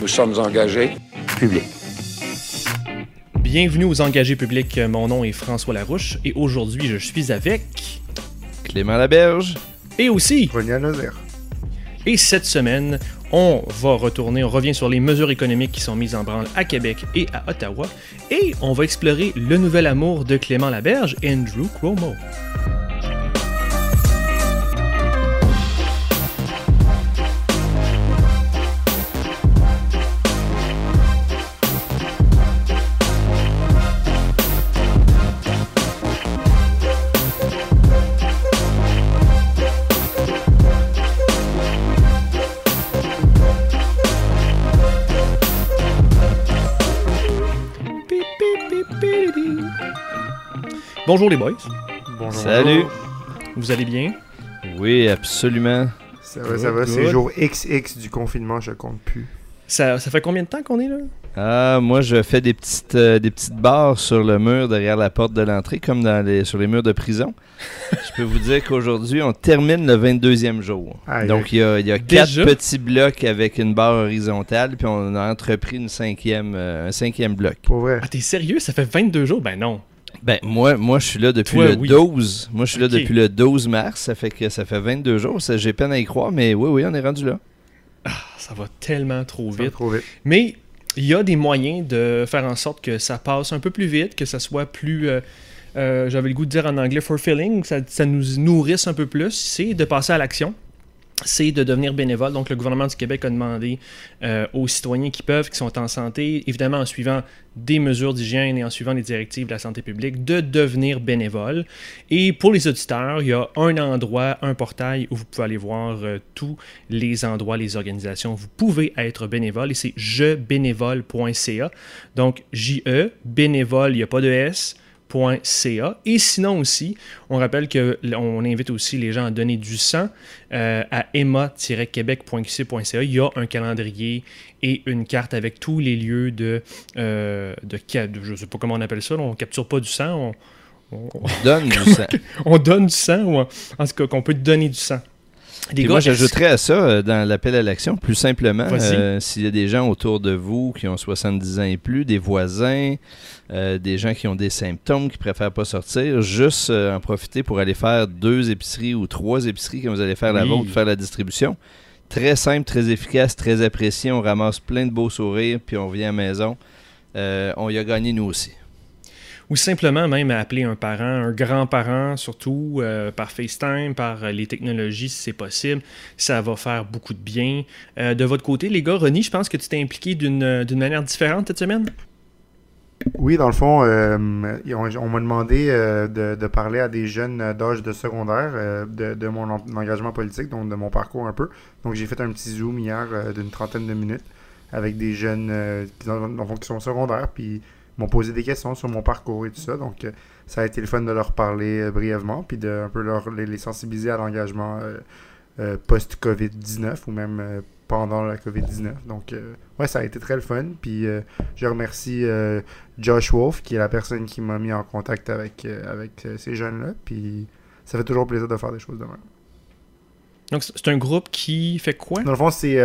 Nous sommes engagés. Public. Bienvenue aux engagés publics. Mon nom est François Larouche et aujourd'hui je suis avec. Clément Laberge. Et aussi. René Nazaire. Et cette semaine, on va retourner, on revient sur les mesures économiques qui sont mises en branle à Québec et à Ottawa. Et on va explorer le nouvel amour de Clément Laberge, Andrew Cuomo. Bonjour les boys, Bonjour. Salut. vous allez bien? Oui, absolument. Ça va, ça va. C'est jour XX du confinement, je compte plus. Ça, ça fait combien de temps qu'on est là? Ah, moi, je fais des petites, euh, des petites barres sur le mur derrière la porte de l'entrée, comme dans les, sur les murs de prison. je peux vous dire qu'aujourd'hui, on termine le 22e jour. Donc, il y a, il y a quatre petits blocs avec une barre horizontale, puis on a entrepris une cinquième, euh, un cinquième bloc. Pour vrai. Ah, t'es sérieux? Ça fait 22 jours? Ben non. Ben, moi, moi je suis là depuis Toi, le oui. 12. Moi, je suis là depuis le 12 mars. Ça fait que ça fait 22 jours. J'ai peine à y croire, mais oui, oui, on est rendu là. Ah, ça va tellement trop Ça va vite. trop vite. Mais il y a des moyens de faire en sorte que ça passe un peu plus vite, que ça soit plus, euh, euh, j'avais le goût de dire en anglais, fulfilling, que ça, ça nous nourrisse un peu plus, c'est de passer à l'action. C'est de devenir bénévole. Donc, le gouvernement du Québec a demandé euh, aux citoyens qui peuvent, qui sont en santé, évidemment en suivant des mesures d'hygiène et en suivant les directives de la santé publique, de devenir bénévole. Et pour les auditeurs, il y a un endroit, un portail où vous pouvez aller voir euh, tous les endroits, les organisations. Vous pouvez être bénévole et c'est jebénévole.ca. Donc, J-E, bénévole, il n'y a pas de S. Et sinon aussi, on rappelle que l- on invite aussi les gens à donner du sang euh, à emma-québec.qc.ca. Il y a un calendrier et une carte avec tous les lieux de, euh, de, je sais pas comment on appelle ça, on capture pas du sang, on, on- Donne du sang. on donne du sang ou en, en tout cas qu'on peut donner du sang. Moi, j'ajouterais à ça, euh, dans l'appel à l'action, plus simplement, euh, s'il y a des gens autour de vous qui ont 70 ans et plus, des voisins, euh, des gens qui ont des symptômes, qui préfèrent pas sortir, juste euh, en profiter pour aller faire deux épiceries ou trois épiceries quand vous allez faire la Oui. vôtre, faire la distribution. Très simple, très efficace, très apprécié. On ramasse plein de beaux sourires, puis on vient à la maison. On y a gagné nous aussi. Ou simplement même appeler un parent, un grand-parent, surtout euh, par FaceTime, par euh, les technologies si c'est possible. Ça va faire beaucoup de bien. Euh, de votre côté, les gars, Ronnie, je pense que tu t'es impliqué d'une manière différente cette semaine? Oui, dans le fond, on m'a demandé de, parler à des jeunes d'âge de secondaire de, mon en- engagement politique, donc de mon parcours un peu. Donc j'ai fait un petit zoom hier d'une trentaine de minutes avec des jeunes qui, qui sont secondaires, puis m'ont posé des questions sur mon parcours et tout ça. Donc euh, ça a été le fun de leur parler euh, brièvement, puis de un peu leur, les, les sensibiliser à l'engagement euh, euh, post-COVID-19 ou même pendant la COVID-19. Donc euh, ouais, ça a été très le fun. Puis euh, je remercie euh, Josh Wolf, qui est la personne qui m'a mis en contact avec, avec ces jeunes-là. Puis ça fait toujours plaisir de faire des choses de même. Donc, c'est un groupe qui fait quoi? Dans le fond, c'est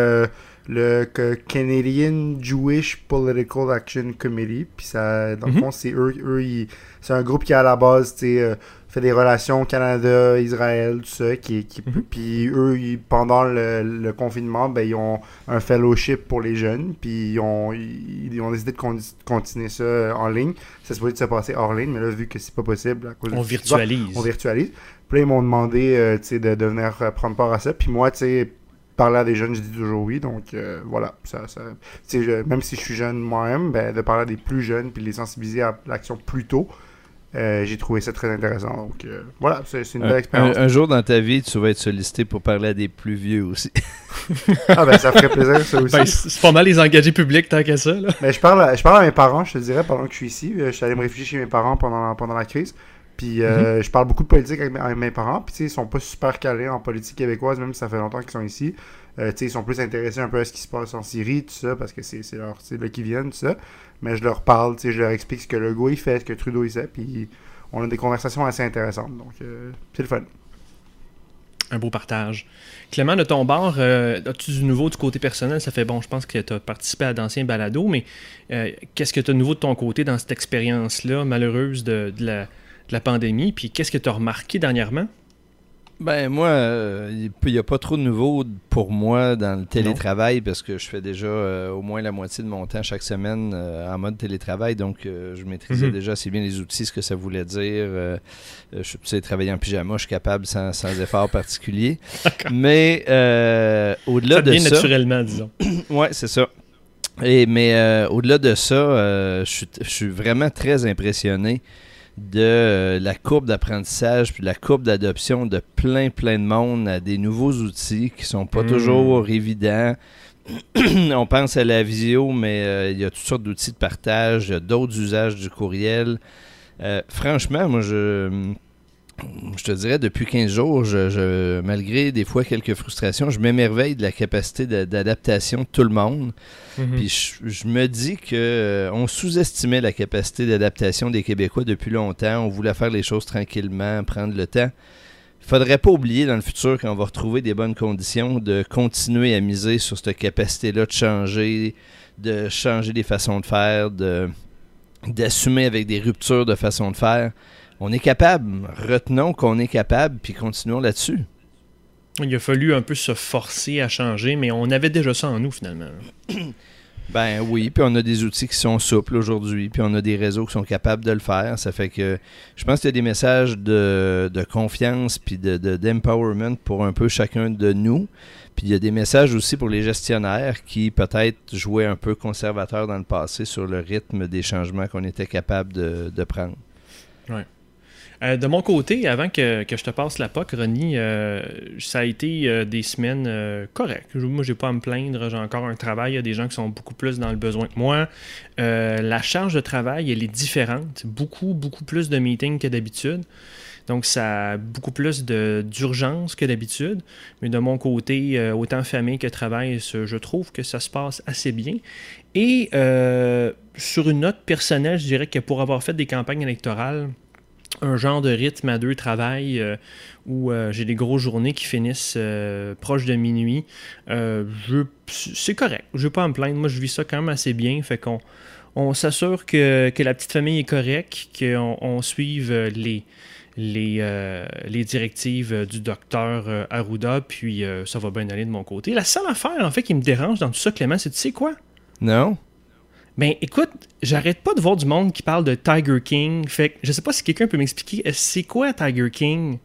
le Canadian Jewish Political Action Committee. Puis ça, dans le Mhm. fond, c'est eux, eux ils- c'est un groupe qui à la base, tu sais, euh, fait des relations Canada, Israël, tout ça. Qui, qui, Mhm. Puis eux, ils- pendant le, le confinement, ben, ils ont un fellowship pour les jeunes. Puis ils ont, ils, ils ont décidé de con- continuer ça euh, en ligne. Ça se pouvait se passer hors ligne, mais là, vu que c'est pas possible à cause On du- virtualise. on virtualise. Puis là, ils m'ont demandé euh, tu sais, de, de venir euh, prendre part à ça. Puis moi, tu sais, parler à des jeunes, je dis toujours oui. Donc euh, voilà. Ça, ça, je- même si je suis jeune moi-même, ben, de parler à des plus jeunes puis de les sensibiliser à l'action plus tôt, euh, j'ai trouvé ça très intéressant. Donc euh, voilà, c'est une Un, belle expérience. un- un jour dans ta vie, tu vas être sollicité pour parler à des plus vieux aussi. Ah ben ça ferait plaisir ça aussi. Ben, c'est c'est pas mal les engagés publics tant qu'à ça. Là. Mais je parle, à, je parle à mes parents, je te dirais, pendant que je suis ici. Euh, Je suis allé me réfugier chez mes parents pendant, pendant la crise. Puis euh, je parle beaucoup de politique avec, mes- avec mes parents. Puis tu sais, ils sont pas super calés en politique québécoise, même si ça fait longtemps qu'ils sont ici. Euh, tu sais, ils sont plus intéressés un peu à ce qui se passe en Syrie, tout ça, parce que c'est c'est leur- c'est là qu'ils viennent, tout ça. Mais je leur parle, tu sais, je leur explique ce que Legault il fait, ce que Trudeau il fait. Puis on a des conversations assez intéressantes. Donc euh, c'est le fun. Un beau partage. Clément, de ton bord, euh, as-tu du nouveau du côté personnel? Ça fait bon, je pense que tu as participé à d'anciens balados, mais qu'est-ce que tu as de nouveau de ton côté dans cette expérience-là malheureuse de, la, de, la, pandémie? Puis qu'est-ce que tu as remarqué dernièrement? Ben moi, il euh, n'y a pas trop de nouveau pour moi dans le télétravail parce que je fais déjà euh, au moins la moitié de mon temps chaque semaine euh, en mode télétravail. Donc je maîtrisais mhm. déjà assez bien les outils, ce que ça voulait dire. je sais travailler en pyjama, je suis capable sans, sans effort particulier. Mais au-delà de ça... naturellement, disons. ouais, c'est ça. Et, mais au-delà de ça, je suis vraiment très impressionné de euh, la courbe d'apprentissage puis la courbe d'adoption de plein, plein de monde à des nouveaux outils qui sont pas hmm. toujours évidents. On pense à la visio, mais euh, il y a toutes sortes d'outils de partage, il y a d'autres usages du courriel. Euh, franchement, moi, je je te dirais, depuis 15 jours, je, malgré des fois quelques frustrations, je m'émerveille de la capacité d'adaptation de tout le monde. Mhm. Puis je, me dis que euh, on sous-estimait la capacité d'adaptation des Québécois depuis longtemps. On voulait faire les choses tranquillement, prendre le temps. Il faudrait pas oublier dans le futur, quand on va retrouver des bonnes conditions, de continuer à miser sur cette capacité-là de changer, de changer des façons de faire, de d'assumer avec des ruptures de façon de faire on est capable. Retenons qu'on est capable, puis continuons là-dessus. Il a fallu un peu se forcer à changer, mais on avait déjà ça en nous finalement. Ben oui, puis on a des outils qui sont souples aujourd'hui, puis on a des réseaux qui sont capables de le faire. Ça fait que je pense qu'il y a des messages de, confiance puis d'empowerment de, pour un peu chacun de nous. Puis il y a des messages aussi pour les gestionnaires qui peut-être jouaient un peu conservateurs dans le passé sur le rythme des changements qu'on était capable de, de prendre. Ouais. Euh, de mon côté, avant que, je te passe la POC, Ronnie, euh, ça a été euh, des semaines correctes. Moi, j'ai pas à me plaindre. J'ai encore un travail. Il y a des gens qui sont beaucoup plus dans le besoin que moi. la charge de travail, elle est différente. Beaucoup, beaucoup plus de meetings que d'habitude. Donc, ça a beaucoup plus d'urgence que d'habitude. Mais de mon côté, autant famille que travail, je trouve que ça se passe assez bien. Et sur une note personnelle, je dirais que pour avoir fait des campagnes électorales, un genre de rythme à deux travail euh, où euh, j'ai des grosses journées qui finissent euh, proche de minuit. c'est correct. Je ne vais pas me plaindre. Moi, je vis ça quand même assez bien. Fait qu'on on s'assure que, la petite famille est correcte, qu'on on suive les, les, les directives du docteur Arruda, puis ça va bien aller de mon côté. La seule affaire, en fait, qui me dérange dans tout ça, Clément, c'est tu sais quoi? Non. Ben écoute, j'arrête pas de voir du monde qui parle de Tiger King. Fait que je sais pas si quelqu'un peut m'expliquer euh, c'est quoi Tiger King?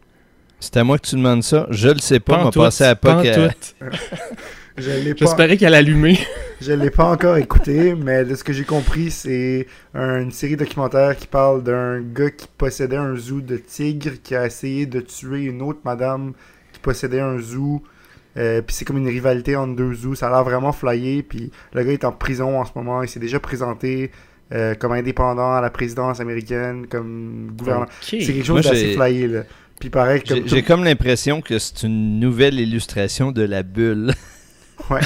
C'est à moi que tu demandes ça. Je le sais pas. On va passer à pas J'espérais qu'elle allumait. je l'ai pas encore écouté, mais de ce que j'ai compris, c'est une série documentaire qui parle d'un gars qui possédait un zoo de tigres qui a essayé de tuer une autre madame qui possédait un zoo euh, puis c'est comme une rivalité entre deux zoos. Ça a l'air vraiment flyé. Puis le gars est en prison en ce moment. Il s'est déjà présenté euh, comme indépendant à la présidence américaine, comme gouverneur. C'est quelque chose d'assez flyé. Là. Puis pareil, comme j'ai comme l'impression que c'est une nouvelle illustration de la bulle. Ouais.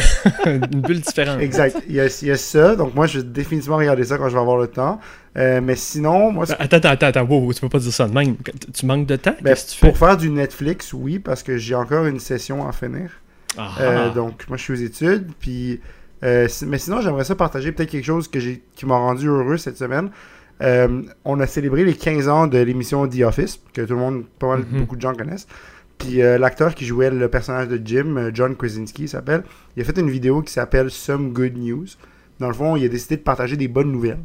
une bulle différente. Exact. Il y, a, il y, a, ça. Donc moi, je vais définitivement regarder ça quand je vais avoir le temps. Euh, mais sinon, moi... Attends, attends, attends. Wow, tu peux pas dire ça de même. Tu manques de temps? Ben, tu pour faire du Netflix, oui, parce que j'ai encore une session à finir. Ah. Euh, donc, moi, je suis aux études. Puis, euh, mais sinon, j'aimerais ça partager peut-être quelque chose que qui m'a rendu heureux cette semaine. on a célébré les 15 ans de l'émission The Office, que tout le monde, pas mal, mm-hmm. beaucoup de gens connaissent. Puis euh, l'acteur qui jouait le personnage de Jim, euh, John Krasinski s'appelle, il a fait une vidéo qui s'appelle Some Good News. Dans le fond, il a décidé de partager des bonnes nouvelles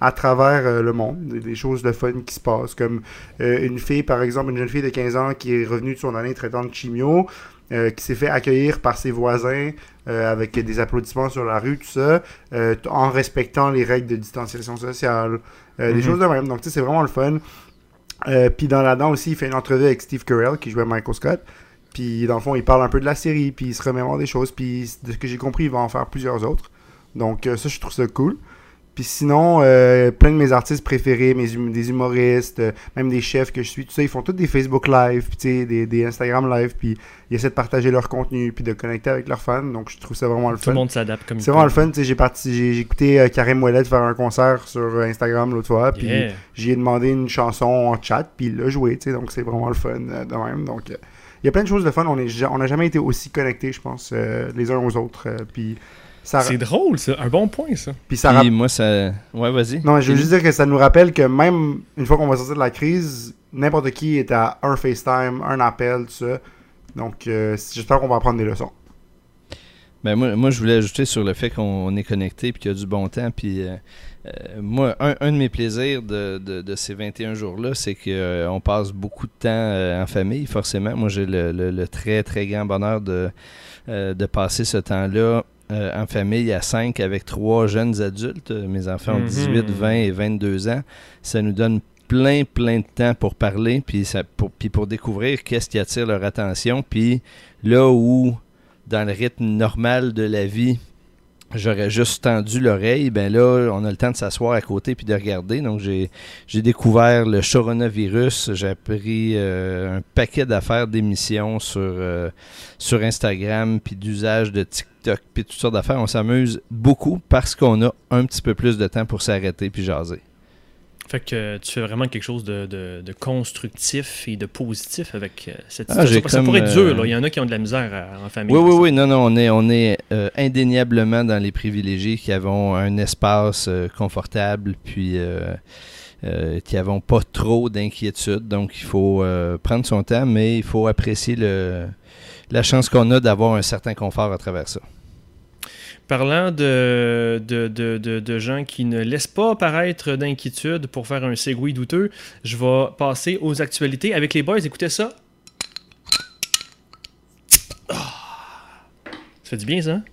à travers euh, le monde, des, choses de fun qui se passent, comme une fille, par exemple, une jeune fille de 15 ans qui est revenue de son année traitant de chimio, qui s'est fait accueillir par ses voisins avec des applaudissements sur la rue, tout ça, en respectant les règles de distanciation sociale, des mm-hmm. choses de même. Donc, tu sais, c'est vraiment le fun. Euh, puis dans la dent aussi, il fait une entrevue avec Steve Carell, qui jouait Michael Scott. Puis dans le fond, il parle un peu de la série, puis il se remémore des choses. Puis de ce que j'ai compris, il va en faire plusieurs autres. Donc euh, ça, je trouve ça cool. Puis sinon, euh, plein de mes artistes préférés, mes hum- des humoristes, euh, même des chefs que je suis, tout ça, ils font tous des Facebook Live, puis des, des Instagram Live, puis ils essaient de partager leur contenu, puis de connecter avec leurs fans. Donc je trouve ça vraiment le Tout fun. le monde s'adapte comme il C'est vraiment le fun. tu sais, J'ai parti, j'ai j'ai écouté euh, Karim Ouellet faire un concert sur euh, Instagram l'autre fois, puis Yeah. j'y ai demandé une chanson en chat, puis il l'a joué, tu sais, donc c'est vraiment le fun de même. Donc il y a plein de choses de fun. On ja- on n'a jamais été aussi connectés, je pense, les uns aux autres. puis ça, C'est drôle, ça. Un bon point, ça. puis ça Puis moi, ça. Ouais, vas-y. Non, je veux juste dire que ça nous rappelle que même une fois qu'on va sortir de la crise, n'importe qui est à un FaceTime, un appel, tout ça. Donc, euh, j'espère qu'on va apprendre des leçons. Ben moi, moi, je voulais ajouter sur le fait qu'on est connecté puis qu'il y a du bon temps. Puis euh, euh, moi, un, un de mes plaisirs de, de- de ces 21 jours-là, c'est qu'on passe beaucoup de temps euh, en famille, forcément. Moi, j'ai le, le- le très, très grand bonheur de, euh, de passer ce temps-là euh, en famille à 5 avec trois jeunes adultes. Euh, Mes enfants ont Mhm. 18, 20 et 22 ans. Ça nous donne plein, plein de temps pour parler, puis, ça, pour, puis pour découvrir qu'est-ce qui attire leur attention. Puis là où dans le rythme normal de la vie, j'aurais juste tendu l'oreille, ben là, on a le temps de s'asseoir à côté puis de regarder. Donc, j'ai, j'ai découvert le coronavirus. J'ai appris euh, un paquet d'affaires d'émissions sur, euh, sur Instagram, puis d'usage de TikTok, puis toutes sortes d'affaires. On s'amuse beaucoup parce qu'on a un petit peu plus de temps pour s'arrêter puis jaser. Fait que euh, tu fais vraiment quelque chose de, de- de constructif et de positif avec euh, cette Ah, situation. ça pourrait être euh, dur, là. Il y en a qui ont de la misère à- en famille. Oui, oui, ça. oui, non, non, on est, on est euh, indéniablement dans les privilégiés qui avons un espace euh, confortable, puis euh, euh, qui avons pas trop d'inquiétude. Donc, il faut euh, prendre son temps, mais il faut apprécier le, la chance qu'on a d'avoir un certain confort à travers ça. Parlant de, de, de, de- de gens qui ne laissent pas paraître d'inquiétude pour faire un segway douteux, je vais passer aux actualités avec les boys. Écoutez ça. Ah. Ça fait du bien, ça? hein?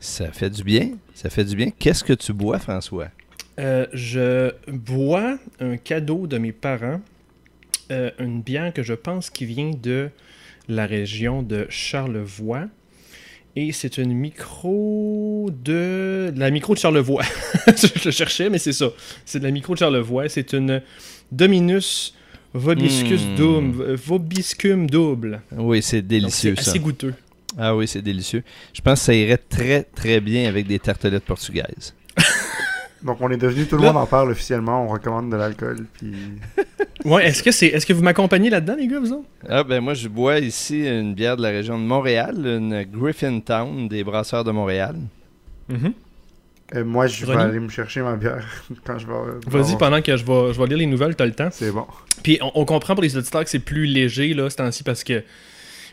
Ça fait du bien, ça fait du bien. Qu'est-ce que tu bois, François? Euh, je bois un cadeau de mes parents, euh, une bière que je pense qui vient de la région de Charlevoix. Et c'est une micro de... de la micro de Charlevoix. je le cherchais, mais c'est ça. C'est de la micro de Charlevoix. C'est une Dominus Vobiscus Hmm. double, Vobiscum double. Oui, c'est délicieux, c'est ça. assez goûteux. Ah oui, c'est délicieux. Je pense que ça irait très, très bien avec des tartelettes portugaises. Donc, on est devenu, tout le Là- monde en parle officiellement, on recommande de l'alcool. Puis... Ouais, est-ce que, c'est, est-ce que vous m'accompagnez là-dedans, les gars, vous autres? Ah ben moi je bois ici une bière de la région de Montréal, une Griffintown des brasseurs de Montréal. Mhm. Euh, moi, je vais aller me chercher ma bière quand je vais. Vas-y, pendant que je vais, je vais lire les nouvelles, t'as le temps. C'est bon. Puis on, on comprend pour les auditeurs que c'est plus léger là, ce temps-ci parce que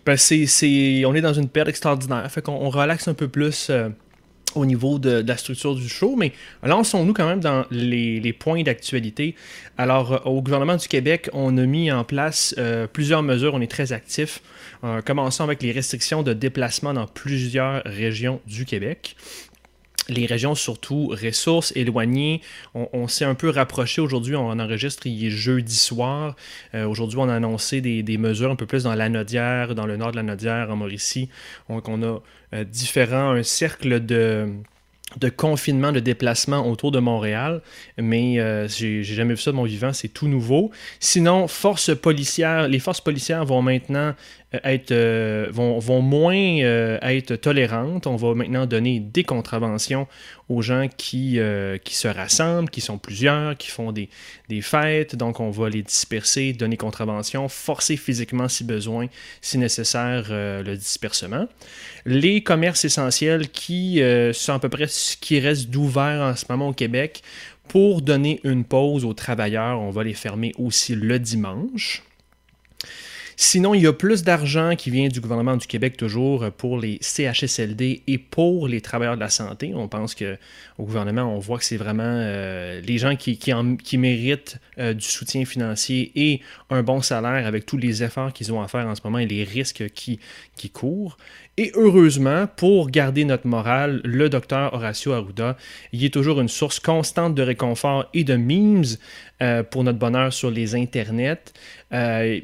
ben, c'est, c'est- on est dans une période extraordinaire. Fait qu'on on relaxe un peu plus euh, au niveau de, la structure du show. Mais lançons-nous quand même dans les, points d'actualité. Alors, euh, au gouvernement du Québec, on a mis en place euh, plusieurs mesures. On est très actifs. Euh, commençons avec les restrictions de déplacement dans plusieurs régions du Québec les régions surtout ressources éloignées. On, s'est un peu rapproché aujourd'hui. On enregistre, il est jeudi soir. Euh, aujourd'hui, on a annoncé des, mesures un peu plus dans l'Anodière, dans le nord de l'Anodière, en Mauricie. Donc, on a euh, différents, un cercle de confinement, de déplacement autour de Montréal, mais euh, j'ai jamais vu ça de mon vivant, c'est tout nouveau. Sinon, forces policières, les forces policières vont maintenant être, euh, vont, moins euh, être tolérantes. On va maintenant donner des contraventions aux gens qui, euh, se rassemblent, qui sont plusieurs, qui font des, des fêtes. Donc, on va les disperser, donner contravention, forcer physiquement si besoin, si nécessaire, euh, le dispersement. Les commerces essentiels qui euh, sont à peu près ce qui reste d'ouvert en ce moment au Québec, pour donner une pause aux travailleurs, on va les fermer aussi le dimanche. Sinon, il y a plus d'argent qui vient du gouvernement du Québec toujours pour les CHSLD et pour les travailleurs de la santé. On pense que au gouvernement, on voit que c'est vraiment euh, les gens qui, qui, en- qui méritent euh, du soutien financier et un bon salaire avec tous les efforts qu'ils ont à faire en ce moment et les risques qui courent. Et heureusement, pour garder notre morale, le docteur Horacio Arruda, il est toujours une source constante de réconfort et de memes euh, pour notre bonheur sur les internets. Euh,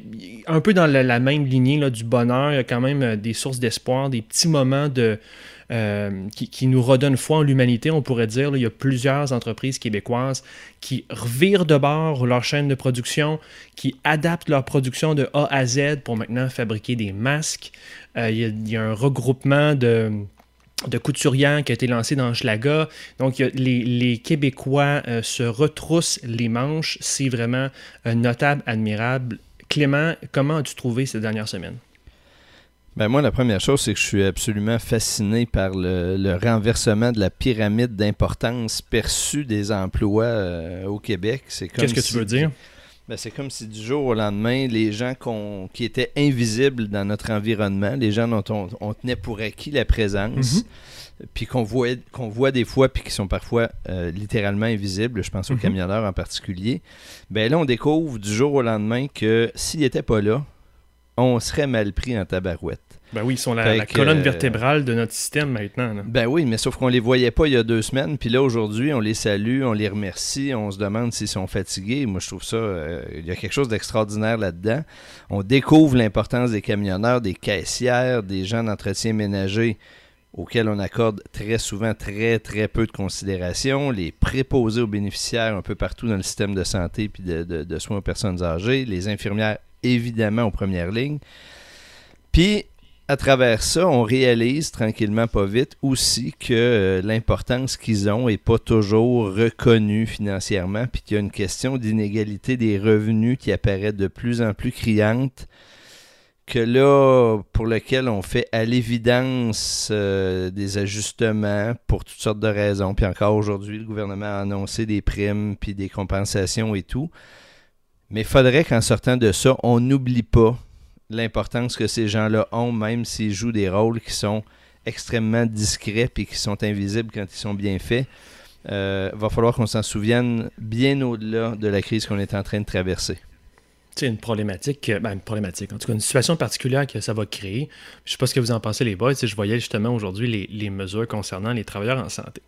un peu dans la, même lignée du bonheur, il y a quand même euh, des sources d'espoir, des petits moments de, euh, qui, nous redonnent foi en l'humanité, on pourrait dire. il y a plusieurs entreprises québécoises qui revirent de bord leur chaîne de production, qui adaptent leur production de A à Z pour maintenant fabriquer des masques. Euh, il, y a, un regroupement de de qui a été lancé dans Schlaga. Donc, les, Québécois euh, se retroussent les manches. C'est vraiment notable, admirable. Clément, comment as-tu trouvé ces dernières semaines? Ben moi, la première chose, c'est que je suis absolument fasciné par le, le renversement de la pyramide d'importance perçue des emplois euh, au Québec. C'est Qu'est-ce que tu veux dire? Ben, c'est comme si du jour au lendemain, les gens qui étaient invisibles dans notre environnement, les gens dont on, on tenait pour acquis la présence, puis qu'on voit, qu'on voit des fois, puis qui sont parfois euh, littéralement invisibles, je pense aux Mhm. camionneurs en particulier, ben là, on découvre du jour au lendemain que s'ils n'étaient pas là, on serait mal pris en tabarouette. Ben oui, ils sont la, colonne euh, vertébrale de notre système maintenant. là. Ben oui, mais sauf qu'on les voyait pas il y a deux semaines, puis là aujourd'hui, on les salue, on les remercie, on se demande s'ils sont fatigués. Moi, je trouve ça, euh, il y a quelque chose d'extraordinaire là-dedans. On découvre l'importance des camionneurs, des caissières, des gens d'entretien ménager auxquels on accorde très souvent très très peu de considération, les préposés aux bénéficiaires un peu partout dans le système de santé puis de, de- de soins aux personnes âgées, les infirmières évidemment aux premières lignes. Puis à travers ça, on réalise tranquillement, pas vite, aussi que euh, l'importance qu'ils ont n'est pas toujours reconnue financièrement, puis qu'il y a une question d'inégalité des revenus qui apparaît de plus en plus criante, que là, pour lequel on fait à l'évidence euh, des ajustements pour toutes sortes de raisons. Puis encore aujourd'hui, le gouvernement a annoncé des primes, puis des compensations et tout. Mais il faudrait qu'en sortant de ça, on n'oublie pas l'importance que ces gens-là ont, même s'ils jouent des rôles qui sont extrêmement discrets puis qui sont invisibles quand ils sont bien faits. Euh, va falloir qu'on s'en souvienne bien au-delà de la crise qu'on est en train de traverser. C'est une problématique, euh, ben, une problématique, en tout cas une situation particulière que ça va créer. Je sais pas ce que vous en pensez les boys, je voyais justement aujourd'hui les mesures concernant les travailleurs en santé.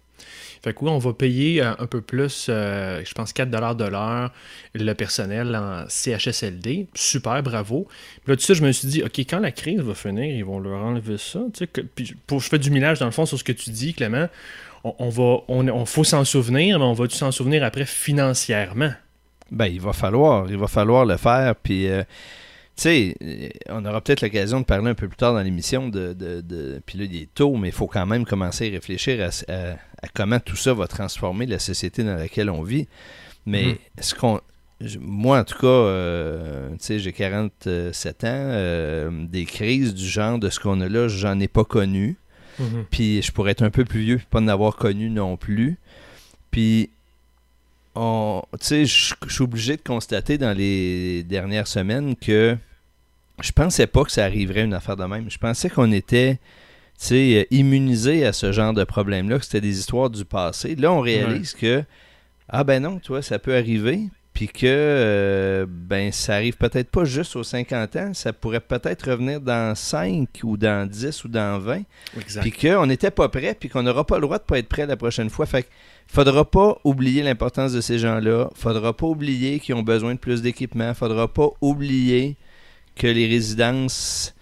Fait que oui, on va payer euh, un peu plus, euh, je pense 4 de l'heure, le personnel en CHSLD. Super, bravo. Puis là, tu sais, je me suis dit, OK, quand la crise va finir, ils vont leur enlever ça. Je fais du millage dans le fond sur ce que tu dis, Clément. On, va, on, on faut s'en souvenir, mais on va-tu s'en souvenir après financièrement? Ben, il va falloir, il va falloir le faire. Puis, euh, sais, euh, on aura peut-être l'occasion de parler un peu plus tard dans l'émission de, de, de- Puis là, il est tôt, mais il faut quand même commencer à réfléchir à, à- à comment tout ça va transformer la société dans laquelle on vit. Mais Mhm. ce qu'on. Moi, en tout cas, euh, tu sais, j'ai 47 ans. euh, des crises du genre de ce qu'on a là, j'en ai pas connu. Mhm. Puis je pourrais être un peu plus vieux, puis pas en avoir connu non plus. Puis, tu je suis obligé de constater dans les dernières semaines que je pensais pas que ça arriverait une affaire de même. Je pensais qu'on était, tu sais, immunisé à ce genre de problème-là, que c'était des histoires du passé. Là, on réalise que, ah ben non, toi, ça peut arriver. Puis que, euh, ben, ça arrive peut-être pas juste aux 50 ans, ça pourrait peut-être revenir dans 5 ou dans 10 ou dans 20 Exact. puis qu'on n'était pas prêt, puis qu'on n'aura pas le droit de pas être prêt la prochaine fois. Fait que faudra pas oublier l'importance de ces gens-là. Faudra pas oublier qu'ils ont besoin de plus d'équipement. Faudra pas oublier que les résidences,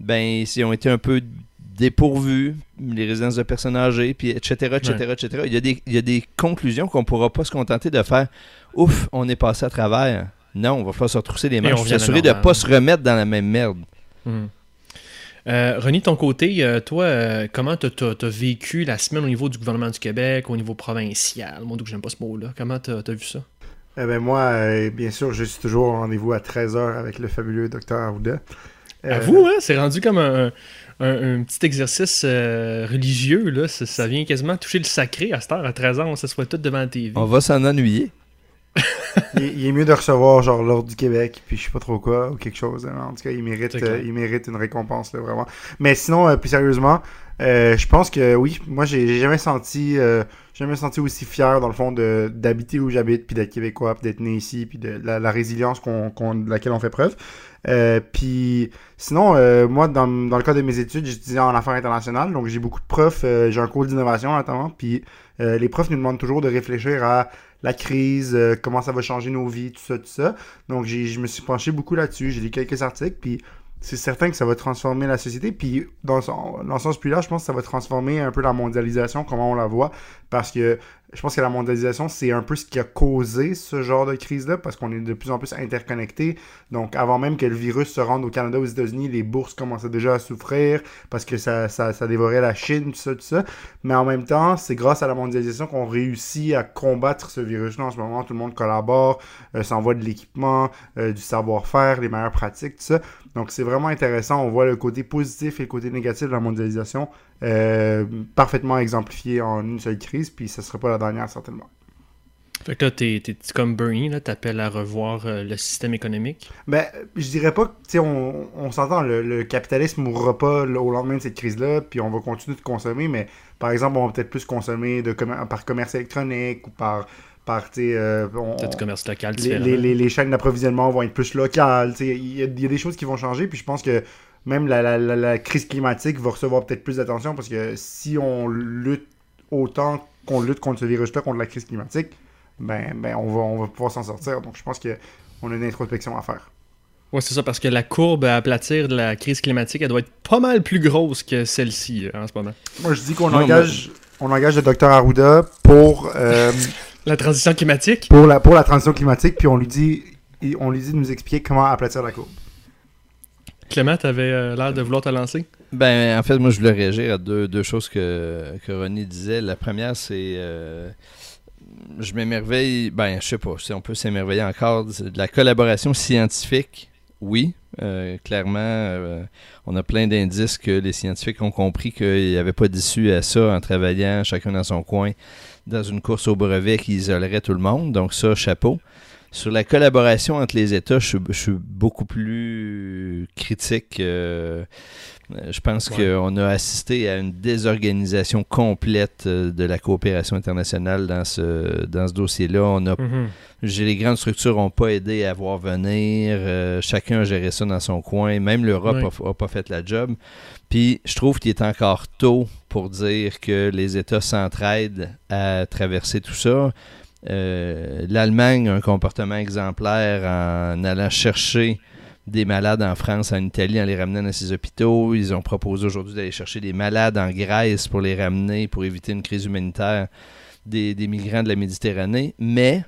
ben, s'ils ont été un peu dépourvues, les résidences de personnes âgées, puis etc., etc., etc. Il y a des, il y a des conclusions qu'on pourra pas se contenter de faire. Ouf, on est passé à travers. Non, on va falloir se retrousser les manches, s'assurer de ne pas se remettre dans la même merde. Mhm. Euh, René, ton côté, euh, toi, euh, comment tu as, vécu la semaine au niveau du gouvernement du Québec, au niveau provincial? Moi, donc j'aime pas ce mot-là. Comment tu as, vu ça? Eh ben moi, euh, bien sûr, je suis toujours au rendez-vous à 13h avec le fabuleux Dr Arruda. À Euh, vous, hein? C'est rendu comme un, un- un petit exercice euh, religieux, là. Ça, ça vient quasiment toucher le sacré à cette heure, à 13 ans, on s'assoit tous devant la TV. On va s'en ennuyer. il, est- il est mieux de recevoir genre l'ordre du Québec, puis je sais pas trop quoi, ou quelque chose. hein. En tout cas, il mérite, euh, il mérite une récompense, là, vraiment. Mais sinon, euh, plus sérieusement, Euh, je pense que oui. Moi, j'ai jamais senti, euh, jamais senti aussi fier dans le fond d'habiter où j'habite, puis d'être québécois, puis d'être né ici, puis de la, résilience qu'on, de laquelle on fait preuve. Euh, puis sinon, euh, moi, dans, le cas de mes études, j'étudie en affaires internationales, donc j'ai beaucoup de profs. Euh, j'ai un cours d'innovation notamment, puis les profs nous demandent toujours de réfléchir à la crise, comment ça va changer nos vies, tout ça, tout ça. Donc je me suis penché beaucoup là-dessus. J'ai lu quelques articles, puis c'est certain que ça va transformer la société. Puis, dans, dans sens plus large, je pense que ça va transformer un peu la mondialisation, comment on la voit. Parce que je pense que la mondialisation, c'est un peu ce qui a causé ce genre de crise-là, parce qu'on est de plus en plus interconnectés. Donc, avant même que le virus se rende au Canada, aux États-Unis, les bourses commençaient déjà à souffrir, parce que ça, dévorait la Chine, tout ça, tout ça. Mais en même temps, c'est grâce à la mondialisation qu'on réussit à combattre ce virus-là. En ce moment, tout le monde collabore, euh, s'envoie de l'équipement, euh, du savoir-faire, les meilleures pratiques, tout ça. Donc, c'est vraiment intéressant. On voit le côté positif et le côté négatif de la mondialisation euh, parfaitement exemplifié en une seule crise, puis ce ne sera pas la dernière, certainement. Fait que là, t'es, comme Bernie, là, t'appelles à revoir euh, le système économique? Ben, je dirais pas que, tu sais, on, on s'entend, le, le, capitalisme mourra pas au lendemain de cette crise-là, puis on va continuer de consommer, mais par exemple, on va peut-être plus consommer de par commerce électronique ou par par euh, peut-être commerce local les, les, les, chaînes d'approvisionnement vont être plus locales il y, a des choses qui vont changer puis je pense que même la, la, la, crise climatique va recevoir peut-être plus d'attention parce que si on lutte autant qu'on lutte contre ce virus-là, contre la crise climatique, ben, ben on, va, on va pouvoir s'en sortir. Donc je pense qu'on a une introspection à faire. Oui, c'est ça, parce que la courbe à aplatir de la crise climatique, elle doit être pas mal plus grosse que celle-ci euh, en ce moment. Moi, je dis qu'on engage, on engage le docteur Arruda pour... Euh, la transition climatique? Pour la, pour la transition climatique, puis on lui dit on lui dit de nous expliquer comment aplatir la courbe. Clément, tu avais euh, l'air de vouloir te lancer? Ben, en fait, moi, je voulais réagir à deux, deux choses que, que René disait. La première, c'est. Euh, je m'émerveille. Ben, je sais pas si on peut s'émerveiller encore de la collaboration scientifique. Oui, euh, clairement, on a plein d'indices que les scientifiques ont compris qu'il n'y avait pas d'issue à ça en travaillant chacun dans son coin dans une course au brevet qui isolerait tout le monde. Donc, ça, chapeau. Sur la collaboration entre les États, je, suis beaucoup plus critique. Euh, je pense qu'on a assisté à une désorganisation complète euh, de la coopération internationale dans ce, dans ce dossier-là. On a, mm-hmm. Les grandes structures n'ont pas aidé à voir venir. Euh, chacun a géré ça dans son coin. Même l'Europe n'a pas fait la job. Puis je trouve qu'il est encore tôt pour dire que les États s'entraident à traverser tout ça. Euh, L'Allemagne a un comportement exemplaire en allant chercher des malades en France, en Italie, en les ramenant dans ses hôpitaux. Ils ont proposé aujourd'hui d'aller chercher des malades en Grèce pour les ramener, pour éviter une crise humanitaire des, migrants de la Méditerranée. Mais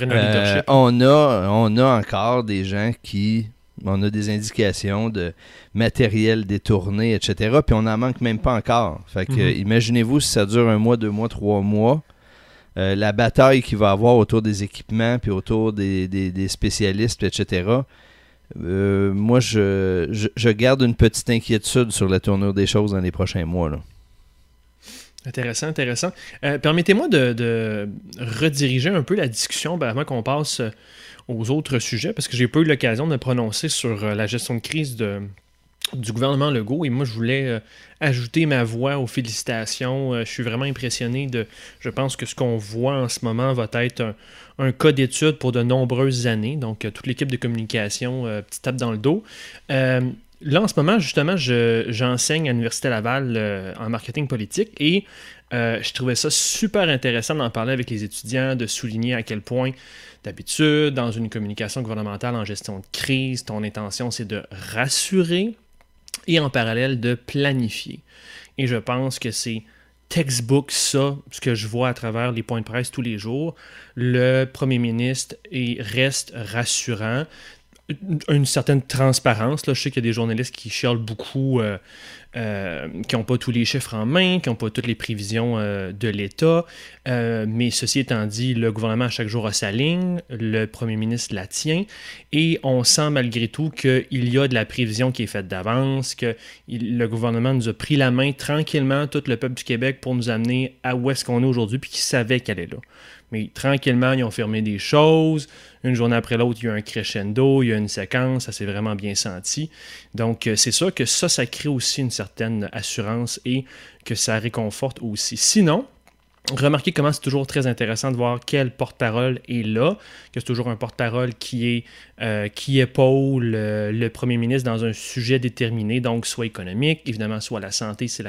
euh, on, a, on a encore des gens qui... On a des indications de matériel détourné, etc. Puis on n'en manque même pas encore. Fait que, mm-hmm. imaginez-vous si ça dure un mois, deux mois, trois mois euh, la bataille qu'il va avoir autour des équipements, puis autour des, spécialistes, etc. Euh, moi, je, je, garde une petite inquiétude sur la tournure des choses dans les prochains mois. Intéressant, intéressant. Euh, permettez-moi de, rediriger un peu la discussion ben, avant qu'on passe aux autres sujets, parce que j'ai pas eu l'occasion de me prononcer sur la gestion de crise de, du gouvernement Legault. Et moi, je voulais euh, ajouter ma voix aux félicitations. Euh, je suis vraiment impressionné de. Je pense que ce qu'on voit en ce moment va être un, cas d'étude pour de nombreuses années. Donc, euh, toute l'équipe de communication, petit tape dans le dos. là, en ce moment, justement, j'enseigne à l'Université Laval en marketing politique et je trouvais ça super intéressant d'en parler avec les étudiants, de souligner à quel point D'habitude, dans une communication gouvernementale en gestion de crise, ton intention, c'est de rassurer, et en parallèle de planifier. Et je pense que c'est textbook ça, ce que je vois à travers les points de presse tous les jours. Le premier ministre reste rassurant une certaine transparence. Là. Je sais qu'il y a des journalistes qui chialent beaucoup, euh, euh, qui n'ont pas tous les chiffres en main, qui n'ont pas toutes les prévisions euh, de l'État. mais ceci étant dit, le gouvernement à chaque jour a sa ligne, le premier ministre la tient, et on sent malgré tout qu'il y a de la prévision qui est faite d'avance, que le gouvernement nous a pris la main tranquillement, tout le peuple du Québec, pour nous amener à où est-ce qu'on est aujourd'hui, puis qu'il savait qu'elle est là. Mais tranquillement, ils ont fermé des choses. Une journée après l'autre, il y a un crescendo, il y a une séquence, ça s'est vraiment bien senti. Donc, euh, c'est sûr que ça, ça crée aussi une certaine assurance et que ça réconforte aussi. Sinon, Remarquez comment c'est toujours très intéressant de voir quel porte-parole est là, que c'est toujours un porte-parole qui, est, euh, épaule euh, le premier ministre dans un sujet déterminé, donc soit économique, évidemment, soit la santé, c'est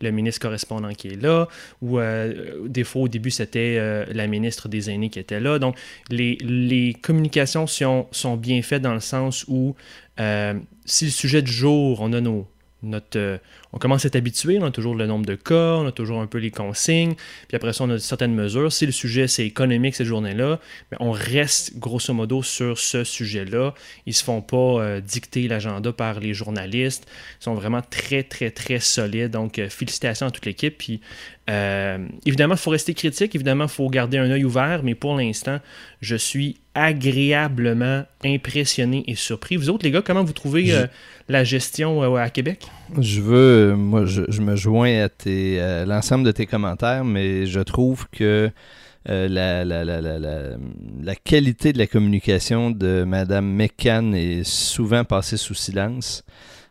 le ministre correspondant qui est là, ou euh, des fois au début c'était la ministre des aînés qui était là. Donc les, les communications sont, sont, bien faites dans le sens où si le sujet du jour, on a nos, euh, on commence à être habitué, on a toujours le nombre de cas, on a toujours un peu les consignes, puis après ça, on a certaines mesures. Si le sujet c'est économique cette journée-là, ben, on reste grosso modo sur ce sujet-là. Ils ne se font pas euh, dicter l'agenda par les journalistes. Ils sont vraiment très, très, très solides. Donc, euh, félicitations à toute l'équipe. Puis, évidemment, il faut rester critique, évidemment, il faut garder un œil ouvert, mais pour l'instant, je suis agréablement impressionné et surpris. Vous autres, les gars, comment vous trouvez la gestion à Québec? Je veux, moi, je, me joins à, l'ensemble de tes commentaires, mais je trouve que euh, la, la, qualité de la communication de Mme McCann est souvent passée sous silence.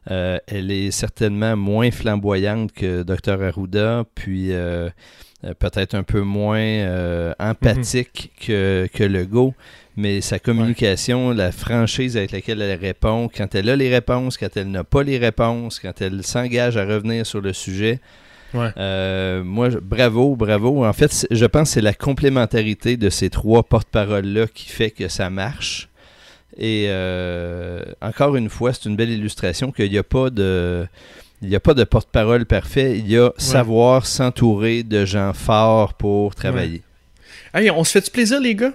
Euh, elle est certainement moins flamboyante que Dr. Arruda, puis euh, peut-être un peu moins empathique mm-hmm. que, que Legault mais sa communication, la franchise avec laquelle elle répond, quand elle a les réponses, quand elle n'a pas les réponses, quand elle s'engage à revenir sur le sujet. Euh, moi, bravo, bravo. En fait, je pense que c'est la complémentarité de ces trois porte-paroles-là qui fait que ça marche. Et euh, encore une fois, c'est une belle illustration qu'il n'y a pas de... Il n'y a pas de porte-parole parfait, il y a savoir s'entourer de gens forts pour travailler. Hey, on se fait du plaisir, les gars?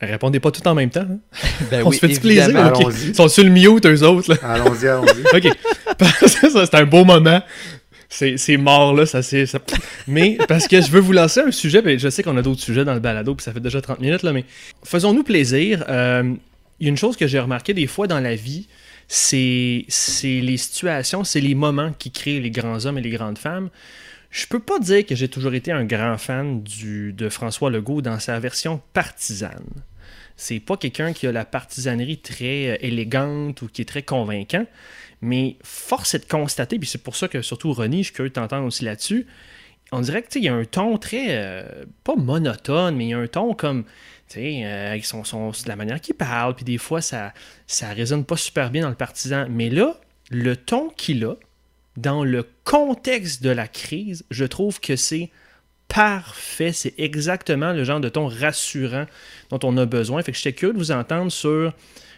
Répondez pas tout en même temps. Hein? Ben On se fait du plaisir. Ils sont sur le mute, eux autres. Allons-y, allons-y. OK. c'est un beau moment. C'est mort, là. Ça, ça... Mais parce que je veux vous lancer un sujet. Ben, je sais qu'on a d'autres sujets dans le balado, puis ça fait déjà 30 minutes, là, mais faisons-nous plaisir. Euh, il y a une chose que j'ai remarqué des fois dans la vie, c'est les situations, c'est les moments qui créent les grands hommes et les grandes femmes. Je peux pas dire que j'ai toujours été un grand fan de François Legault dans sa version partisane. C'est pas quelqu'un qui a la partisanerie très euh, élégante ou qui est très convaincant, mais force est de constater, puis c'est pour ça que surtout Ronnie, je suis curieux de t'entendre aussi là-dessus, on dirait qu'il y a un ton très, euh, pas monotone, mais il y a un ton comme, tu sais, euh, avec la manière qu'il parle, puis des fois ça, ça résonne pas super bien dans le partisan. Mais là, le ton qu'il a, dans le contexte de la crise, je trouve que c'est parfait. C'est exactement le genre de ton rassurant dont on a besoin. Fait que j'étais curieux de vous entendre sur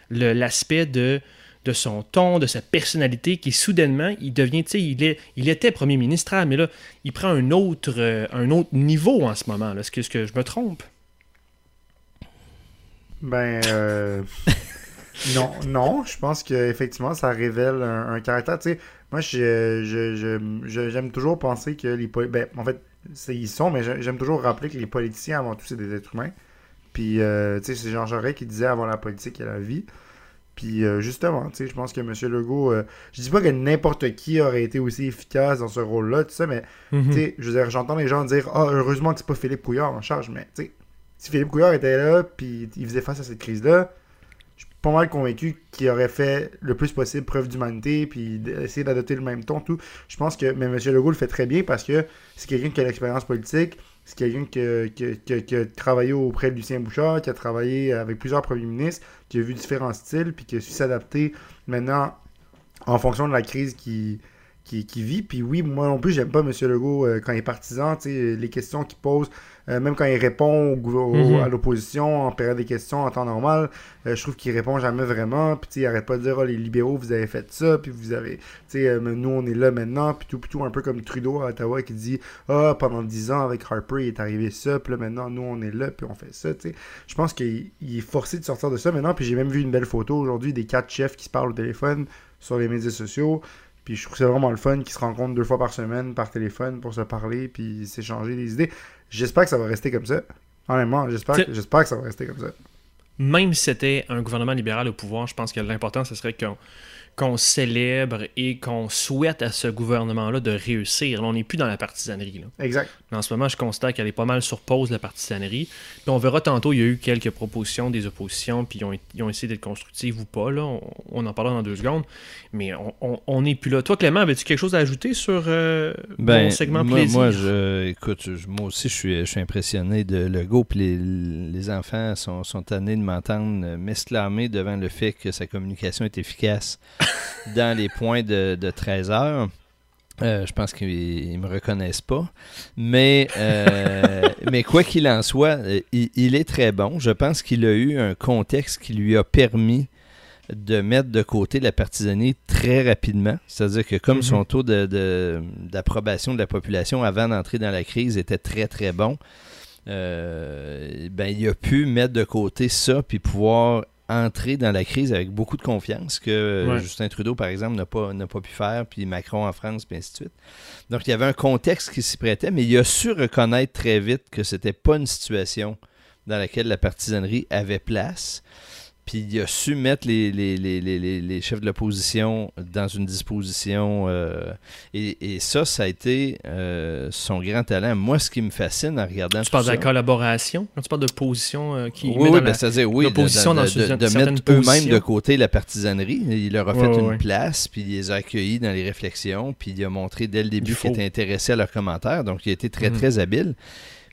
l'aspect de, de son ton, de sa personnalité, qui soudainement, il devient, tu sais, il, est, il était premier ministre, mais là, il prend un autre, euh, un autre niveau en ce moment. Est-ce que, que je me trompe? Ben, euh, non, non, je pense qu'effectivement, ça révèle un, un caractère, tu sais, moi, j'aime je, toujours penser que les politiciens. Ben, en fait, ils sont, mais j'aime toujours rappeler que les politiciens, avant tout, c'est des êtres humains. Puis, euh, tu sais, c'est Jean Jaurès qui disait avant la politique, il y a la vie. Puis, euh, justement, tu sais, je pense que M. Legault. Euh, je dis pas que n'importe qui aurait été aussi efficace dans ce rôle-là, tu sais, mais, mm-hmm. tu sais, je veux dire, j'entends les gens dire Ah, heureusement que c'est pas Philippe Couillard en charge, mais, tu sais, si Philippe Couillard était là, puis il faisait face à cette crise-là, pas mal convaincu qu'il aurait fait le plus possible preuve d'humanité, puis essayer d'adopter le même ton, tout. Je pense que mais M. Legault le fait très bien parce que c'est quelqu'un qui a l'expérience politique, c'est quelqu'un qui, a travaillé auprès de Lucien Bouchard, qui a travaillé avec plusieurs premiers ministres, qui a vu différents styles, puis qui a su s'adapter maintenant en fonction de la crise qui, qui, vit. Puis oui, moi non plus, j'aime pas M. Legault euh, quand il est partisan, les questions qu'il pose euh, même quand il répond mhm. à l'opposition en période des questions en temps normal, euh, je trouve qu'il répond jamais vraiment. Puis il arrête pas de dire oh, les libéraux, vous avez fait ça, puis vous avez. Euh, nous, on est là maintenant, puis tout, tout un peu comme Trudeau à Ottawa qui dit Ah, pendant 10 ans avec Harper, il est arrivé ça, puis là maintenant, nous, on est là, puis on fait ça. Je pense qu'il est forcé de sortir de ça maintenant. Puis j'ai même vu une belle photo aujourd'hui des quatre chefs qui se parlent au téléphone sur les médias sociaux. Puis je trouve que c'est vraiment le fun qu'ils se rencontrent deux fois par semaine par téléphone pour se parler puis s'échanger des idées. J'espère que ça va rester comme ça. Honnêtement, j'espère que, j'espère que ça va rester comme ça. même si c'était un gouvernement libéral au pouvoir, je pense que l'important, ce serait qu'on qu'on célèbre et qu'on souhaite à ce gouvernement-là de réussir. Là, on n'est plus dans la partisanerie. Là. Exact. En ce moment, je constate qu'elle est pas mal sur pause, la partisanerie. Puis on verra tantôt, il y a eu quelques propositions des oppositions, puis ils ont, ils ont essayé d'être constructifs ou pas. Là. On, on en parlera dans deux secondes. Mais on n'est plus là. Toi, Clément, avais-tu quelque chose à ajouter sur euh, ben, mon segment moi, plaisir? Moi, je, écoute, je- moi aussi, je suis, je suis impressionné de Legault. Puis les, les enfants sont, sont tannés de m'entendre m'exclamer devant le fait que sa communication est efficace dans les points de, de 13 heures. Euh, je pense qu'ils ne me reconnaissent pas. Mais, euh, mais quoi qu'il en soit, euh, il, il est très bon. Je pense qu'il a eu un contexte qui lui a permis de mettre de côté la partisanie très rapidement. C'est-à-dire que comme Mhm. son taux de- de- d'approbation de, la population avant d'entrer dans la crise était très très bon, euh, ben, il a pu mettre de côté ça puis pouvoir entrer dans la crise avec beaucoup de confiance que euh, Ouais. Justin Trudeau, par exemple, n'a pas, n'a pas pu faire, puis Macron en France, puis ainsi de suite. Donc, il y avait un contexte qui s'y prêtait, mais il a su reconnaître très vite que c'était pas une situation dans laquelle la partisanerie avait place. Puis il a su mettre les, les, les, les, les- les chefs de l'opposition dans une disposition. euh, et, et ça, ça a été euh, son grand talent. Moi, ce qui me fascine en regardant Tu parles de la collaboration, quand tu parles de position euh, qui oui, met oui, ben, c'est-à-dire, oui, de, mettre eux-mêmes de côté la partisanerie. Il leur a fait Ouais, une ouais. place, puis il les a accueillis dans les réflexions, puis il a montré dès le début Il qu'il était intéressé à leurs commentaires. Donc, il a été très, Mhm. très habile.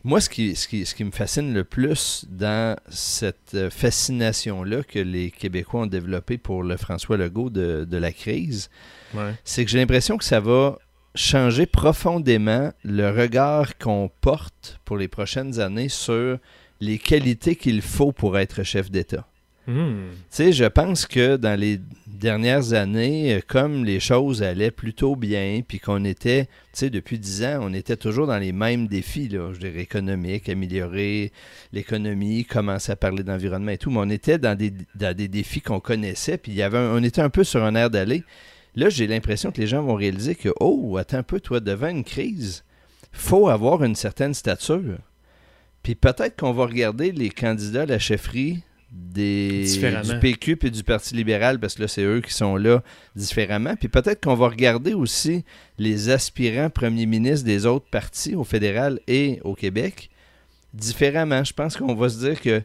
Moi, ce qui, ce, qui, ce qui me fascine le plus dans cette euh, fascination-là que les Québécois ont développée pour le François Legault de, de la crise, Ouais. c'est que j'ai l'impression que ça va changer profondément le regard qu'on porte pour les prochaines années sur les qualités qu'il faut pour être chef d'État. Hmm. Je pense que dans les dernières années, euh, comme les choses allaient plutôt bien, puis qu'on était, depuis dix ans, on était toujours dans les mêmes défis, je dirais économiques, améliorer l'économie, commencer à parler d'environnement et tout, mais on était dans des, défis qu'on connaissait, puis il y avait on était un peu sur un air d'aller. Là, j'ai l'impression que les gens vont réaliser que, oh, attends un peu, toi, devant une crise, faut avoir une certaine stature. Puis peut-être qu'on va regarder les candidats à la chefferie des, du PQ et du Parti libéral, parce que là, c'est eux qui sont là différemment. Puis peut-être qu'on va regarder aussi les aspirants premiers ministres des autres partis, au fédéral et au Québec, différemment. Je pense qu'on va se dire que,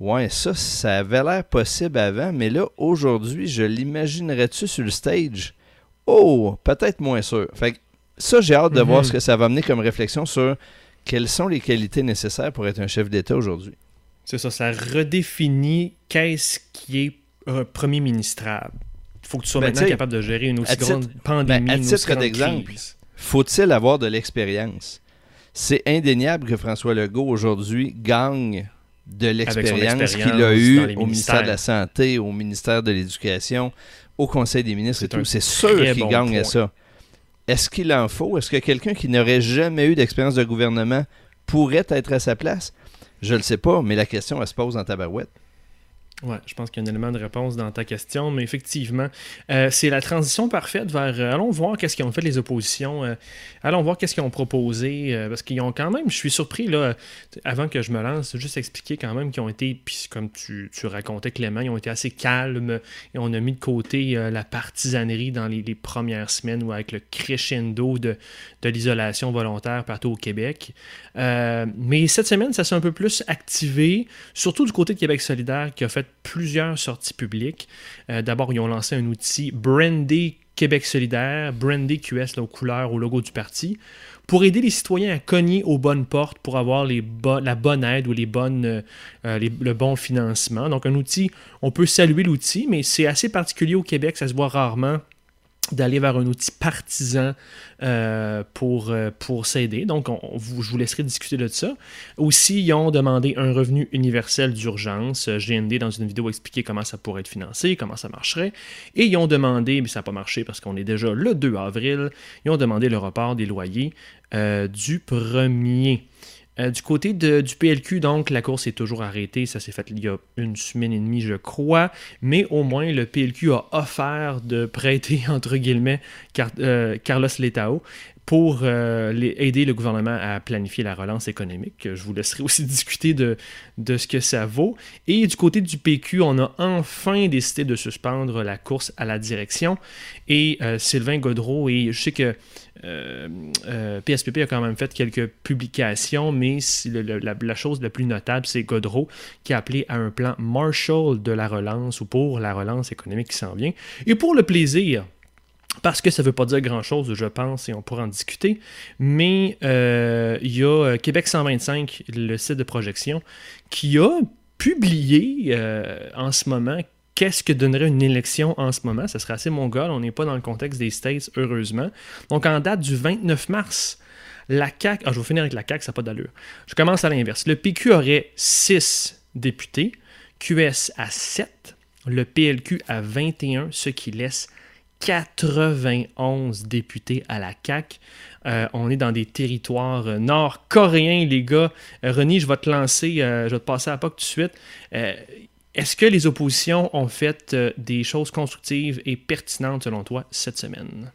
ouais, ça, ça avait l'air possible avant, mais là, aujourd'hui, je l'imaginerais-tu sur le stage? Oh, peut-être moins sûr. Fait que ça, j'ai hâte de Mhm. voir ce que ça va amener comme réflexion sur quelles sont les qualités nécessaires pour être un chef d'État aujourd'hui. C'est ça, ça redéfinit qu'est-ce qui est euh, premier ministrable. Il faut que tu sois Ben, maintenant capable de gérer une aussi titre- grande pandémie, ben, à titre d'exemple. Faut-il avoir de l'expérience? C'est indéniable que François Legault aujourd'hui gagne de l'expérience expérience qu'il a eue au ministère de la. Santé, au ministère de l'Éducation, au Conseil des ministres et tout. C'est sûr qu'il bon gagne à ça. Est-ce qu'il en faut? Est-ce que quelqu'un qui n'aurait jamais eu d'expérience de gouvernement pourrait être à sa place? Je le sais pas, mais la question, elle se pose en tabarouette. Ouais, je pense qu'il y a un élément de réponse dans ta question, mais effectivement, euh, c'est la transition parfaite vers. euh, allons voir qu'est-ce qu'ils ont fait les oppositions. euh, allons voir qu'est-ce qu'ils ont proposé, parce qu'ils ont quand même. Je suis surpris là. Avant que je me lance, juste expliquer quand même qu'ils ont été, puis comme tu, tu racontais Clément, ils ont été assez calmes et on a mis de côté la partisanerie dans les, premières semaines ou avec le crescendo de, de l'isolation volontaire partout au Québec. Mais cette semaine, ça s'est un peu plus activé, surtout du côté de Québec solidaire qui a fait plusieurs sorties publiques. Euh, D'abord, ils ont lancé un outil brandé Québec solidaire, brandé QS aux couleurs, au logo du parti, pour aider les citoyens à cogner aux bonnes portes pour avoir la bonne aide ou les bonnes, euh, euh, le bon financement. Donc un outil, on peut saluer l'outil, mais c'est assez particulier au Québec, ça se voit rarement d'aller vers un outil partisan euh, pour, euh, pour s'aider. Donc, on, vous- je vous laisserai discuter de ça. Aussi, ils ont demandé un revenu universel d'urgence. GND, dans une vidéo, expliqué comment ça pourrait être financé, comment ça marcherait. Et ils ont demandé, mais ça n'a pas marché parce qu'on est déjà le 2 avril, ils ont demandé le report des loyers euh, du 1er. Euh, du côté du PLQ, donc, la course est toujours arrêtée. Ça s'est fait il y a une semaine et demie, je crois. Mais au moins, le PLQ a offert de prêter, entre guillemets, euh, Carlos Letao pour euh, aider le gouvernement à planifier la relance économique. Je vous laisserai aussi discuter de, de ce que ça vaut. Et du côté du PQ, on a enfin décidé de suspendre la course à la direction. Et Sylvain Godreau, et je sais que PSPP a quand même fait quelques publications, mais la, chose la plus notable, c'est Godreau qui a appelé à un plan Marshall de la relance ou pour la relance économique qui s'en vient. Et pour le plaisir, parce que ça ne veut pas dire grand-chose, je pense, et on pourra en discuter. Mais euh, il y a euh, Québec 125, le site de projection, qui a publié euh, en ce moment qu'est-ce que donnerait une élection en ce moment? Ça serait assez mongol, on n'est pas dans le contexte des States, heureusement. Donc en date du 29 mars, la CAQ... Ah, je vais finir avec la CAQ, ça n'a pas d'allure. Je commence à l'inverse. Le PQ aurait 6 députés, QS à 7, le PLQ à 21, ce qui laisse 91 députés à la CAQ. Euh, on est dans des territoires euh, nord-coréens, les gars. Euh, René, je vais te lancer, je vais te passer à la POC tout de suite. Est-ce que les oppositions ont fait des choses constructives et pertinentes selon toi cette semaine?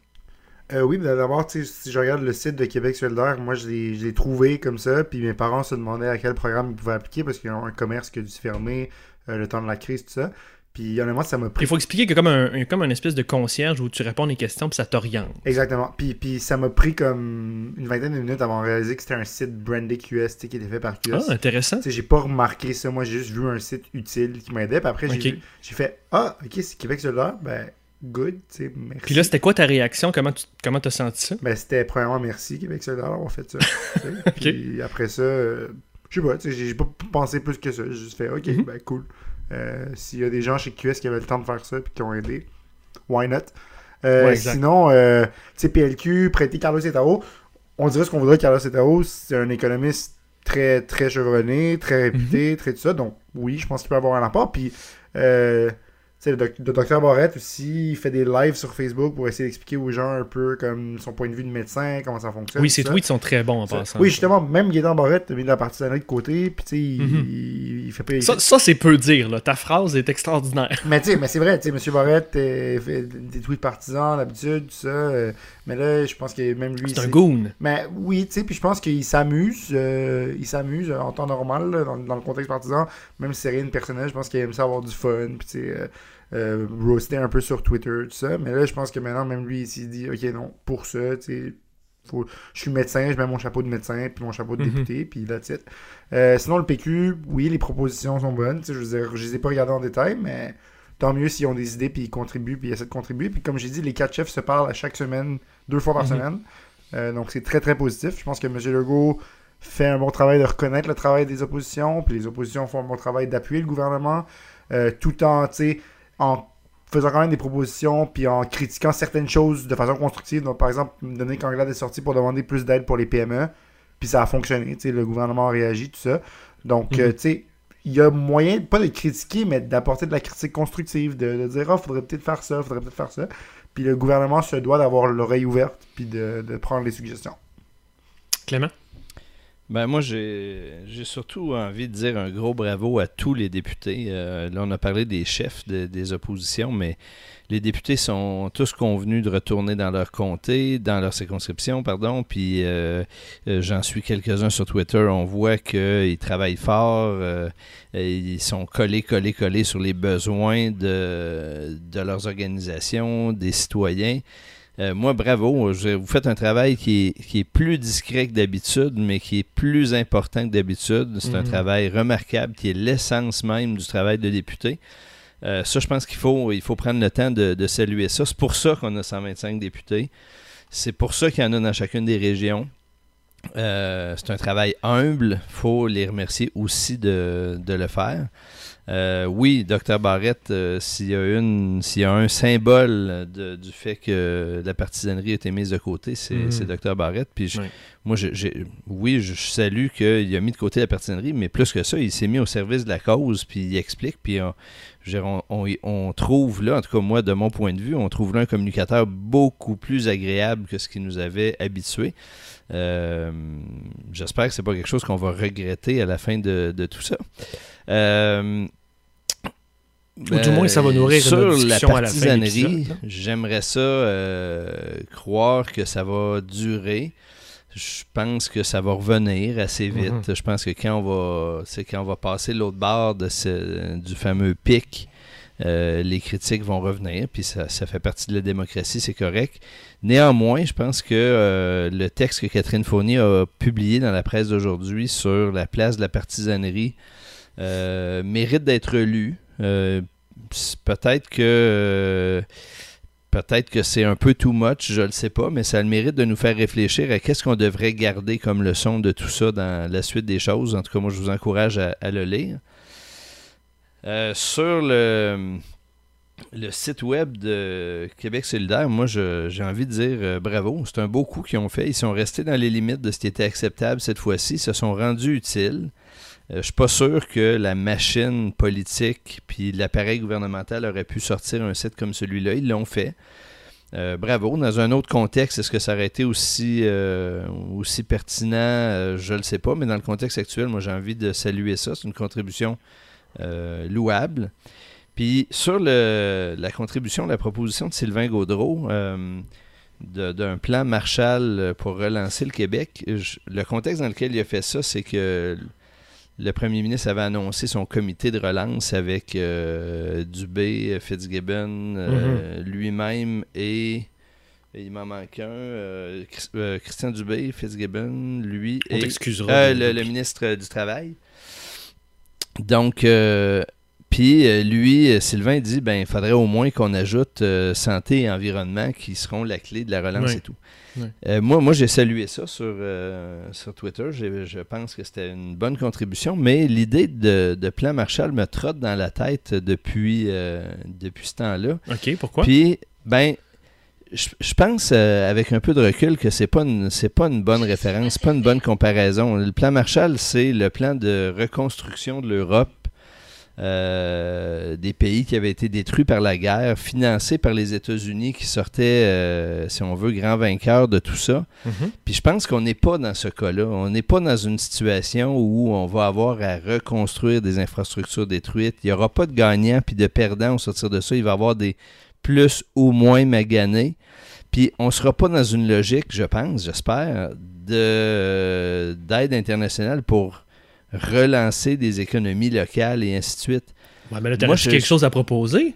oui, d'abord, si je regarde le site de Québec solidaire, moi je l'ai trouvé comme ça, puis mes parents se demandaient à quel programme ils pouvaient appliquer parce qu'ils ont un commerce qui a dû se fermer le temps de la crise, tout ça. Puis honnêtement, ça m'a pris. Il faut expliquer que comme un, comme un espèce de concierge où tu réponds des questions puis ça t'oriente. Exactement. Puis, puis ça m'a pris comme une vingtaine de minutes avant de réaliser que c'était un site brandé QS qui était fait par QS. Ah, intéressant. J'ai pas remarqué ça. Moi, j'ai juste vu un site utile qui m'aidait. Puis après, j'ai fait Ah, ok, c'est Québec là Ben, good. Merci. Puis là, c'était quoi ta réaction? Comment tu comment as senti ça? Ben, c'était premièrement merci Québec solidaire d'avoir fait ça. Puis après ça, euh, je sais pas, j'ai pas pensé plus que ça. J'ai juste fait Ok, mm-hmm. ben, cool. Euh, s'il y a des gens chez QS qui avaient le temps de faire ça et qui ont aidé, why not? Euh, sinon, euh, PLQ, prêter Carlos Etao, on dirait ce qu'on voudrait Carlos Etao, c'est un économiste très, très chevronné, très réputé, mhm. très tout ça. Donc, oui, je pense qu'il peut avoir un apport. Puis, euh, le, docteur Barrette aussi, il fait des lives sur Facebook pour essayer d'expliquer aux gens un peu comme son point de vue de médecin, comment ça fonctionne. Oui, ses tweets sont très bons en passant. Oui, justement, même Gaétan Barrette a mis de la partisanerie de côté, puis tu sais, il, mhm. fait pas... Ça, ça c'est peu dire, là. Ta phrase est extraordinaire. Mais tu sais, mais c'est vrai, tu sais, M. Barrette euh, fait des tweets partisans d'habitude, tout ça, euh, mais là, je pense que même lui... C'est un goon. Mais oui, tu sais, puis je pense qu'il s'amuse, euh, il s'amuse en temps normal, dans, dans, le contexte partisan, même si c'est rien de personnel, je pense qu'il aime ça avoir du fun, puis tu sais euh, roaster un peu sur Twitter, tout ça. Mais là, je pense que maintenant, même lui, il s'est dit, OK, non, pour ça, tu sais, je suis médecin, je mets mon chapeau de médecin, puis mon chapeau de mhm. député, puis that's it. Euh, sinon, le PQ, oui, les propositions sont bonnes. Je veux dire, je les ai pas regardées en détail, mais tant mieux s'ils ont des idées, puis ils contribuent, puis ils essaient de contribuer. Puis comme j'ai dit, les quatre chefs se parlent à chaque semaine, deux fois par mhm. semaine. Euh, donc c'est très, très positif. Je pense que M. Legault fait un bon travail de reconnaître le travail des oppositions, puis les oppositions font un bon travail d'appuyer le gouvernement, tout en, tu sais, en faisant quand même des propositions puis en critiquant certaines choses de façon constructive. Donc, par exemple, donner qu'Anglade est sorti pour demander plus d'aide pour les PME, puis ça a fonctionné. Le gouvernement a réagi, tout ça. Donc, mhm. euh, tu sais, il y a moyen, pas de critiquer, mais d'apporter de la critique constructive, de, dire, oh, faudrait peut-être faire ça, faudrait peut-être faire ça. Puis le gouvernement se doit d'avoir l'oreille ouverte, puis de, de prendre les suggestions. Clément? Ben moi, j'ai surtout envie de dire un gros bravo à tous les députés. Euh, là, on a parlé des chefs des oppositions, mais les députés sont tous convenus de retourner dans leur comté, dans leur circonscription, pardon. Puis euh, euh, j'en suis quelques-uns sur Twitter. On voit qu'ils travaillent fort. ils sont collés, collés, collés sur les besoins de, de leurs organisations, des citoyens. Euh, moi, bravo. vous faites un travail qui est, plus discret que d'habitude, mais qui est plus important que d'habitude. C'est un mhm. travail remarquable qui est l'essence même du travail de député. Euh, ça, je pense qu'il faut, il faut prendre le temps de, saluer ça. C'est pour ça qu'on a 125 députés. C'est pour ça qu'il y en a dans chacune des régions. Euh, c'est un travail humble. Il faut les remercier aussi de, de le faire. Euh, oui, Dr Barrett, euh, s'il y a une, s'il y a un symbole du fait que la partisanerie a été mise de côté, c'est, mm. Dr Barrett. Puis moi, j'ai, oui, je salue qu'il a mis de côté la partisanerie, mais plus que ça, il s'est mis au service de la cause, puis il explique, puis on, on, trouve là, en tout cas moi, de mon point de vue, on trouve là un communicateur beaucoup plus agréable que ce qui nous avait habitués. Euh, j'espère que c'est pas quelque chose qu'on va regretter à la fin de, tout ça. Euh, ou du moins, ça va nourrir sur la partisanerie, J'aimerais ça euh, croire que ça va durer. Je pense que ça va revenir assez vite. Mhm. Je pense que quand on va, c'est quand on va passer l'autre bord de ce, du fameux pic, euh, les critiques vont revenir, puis ça, fait partie de la démocratie, c'est correct. Néanmoins, je pense que euh, le texte que Catherine Fournier a publié dans la presse d'aujourd'hui sur la place de la partisanerie mérite d'être lu. Euh, peut-être que euh, peut-être que c'est un peu too much, je ne le sais pas, mais ça a le mérite de nous faire réfléchir à qu'est-ce qu'on devrait garder comme leçon de tout ça dans la suite des choses. En tout cas, moi, je vous encourage à, le lire. Euh, sur le, site web de Québec solidaire, moi, j'ai envie de dire bravo. C'est un beau coup qu'ils ont fait. Ils sont restés dans les limites de ce qui était acceptable cette fois-ci. Se sont rendus utiles. Euh, je suis pas sûr que la machine politique puis l'appareil gouvernemental aurait pu sortir un site comme celui-là. Ils l'ont fait. Euh, bravo. Dans un autre contexte, est-ce que ça aurait été aussi, euh, aussi pertinent? je ne le sais pas, mais dans le contexte actuel, moi j'ai envie de saluer ça. C'est une contribution louable. Puis sur la contribution, la proposition de Sylvain Gaudreau d'un plan Marshall pour relancer le Québec, le contexte dans lequel il a fait ça, c'est que le premier ministre avait annoncé son comité de relance avec euh, Dubé, Fitzgibbon, euh, mhm. lui-même et, il m'en manque un, euh, Christian Dubé, Fitzgibbon, lui et le, ministre du Travail. Donc, puis lui, Sylvain dit, ben, il faudrait au moins qu'on ajoute santé et environnement qui seront la clé de la relance et tout. Euh, moi, moi j'ai salué ça sur, euh, sur Twitter. Je pense que c'était une bonne contribution, mais l'idée de, plan Marshall me trotte dans la tête depuis, euh, depuis ce temps-là. OK, pourquoi? Puis, ben, je, pense avec un peu de recul que c'est pas c'est pas une bonne référence, pas une bonne comparaison. Le plan Marshall, c'est le plan de reconstruction de l'Europe euh, des pays qui avaient été détruits par la guerre, financés par les États-Unis qui sortaient, euh, si on veut, grand vainqueurs de tout ça. Mhm. Puis je pense qu'on n'est pas dans ce cas-là. On n'est pas dans une situation où on va avoir à reconstruire des infrastructures détruites. Il n'y aura pas de gagnants puis de perdants au sortir de ça. Il va y avoir des plus ou moins maganés. Puis on ne sera pas dans une logique, je pense, j'espère, d'aide internationale pour relancer des économies locales et ainsi de suite. Ouais, mais là, tu quelque chose à proposer?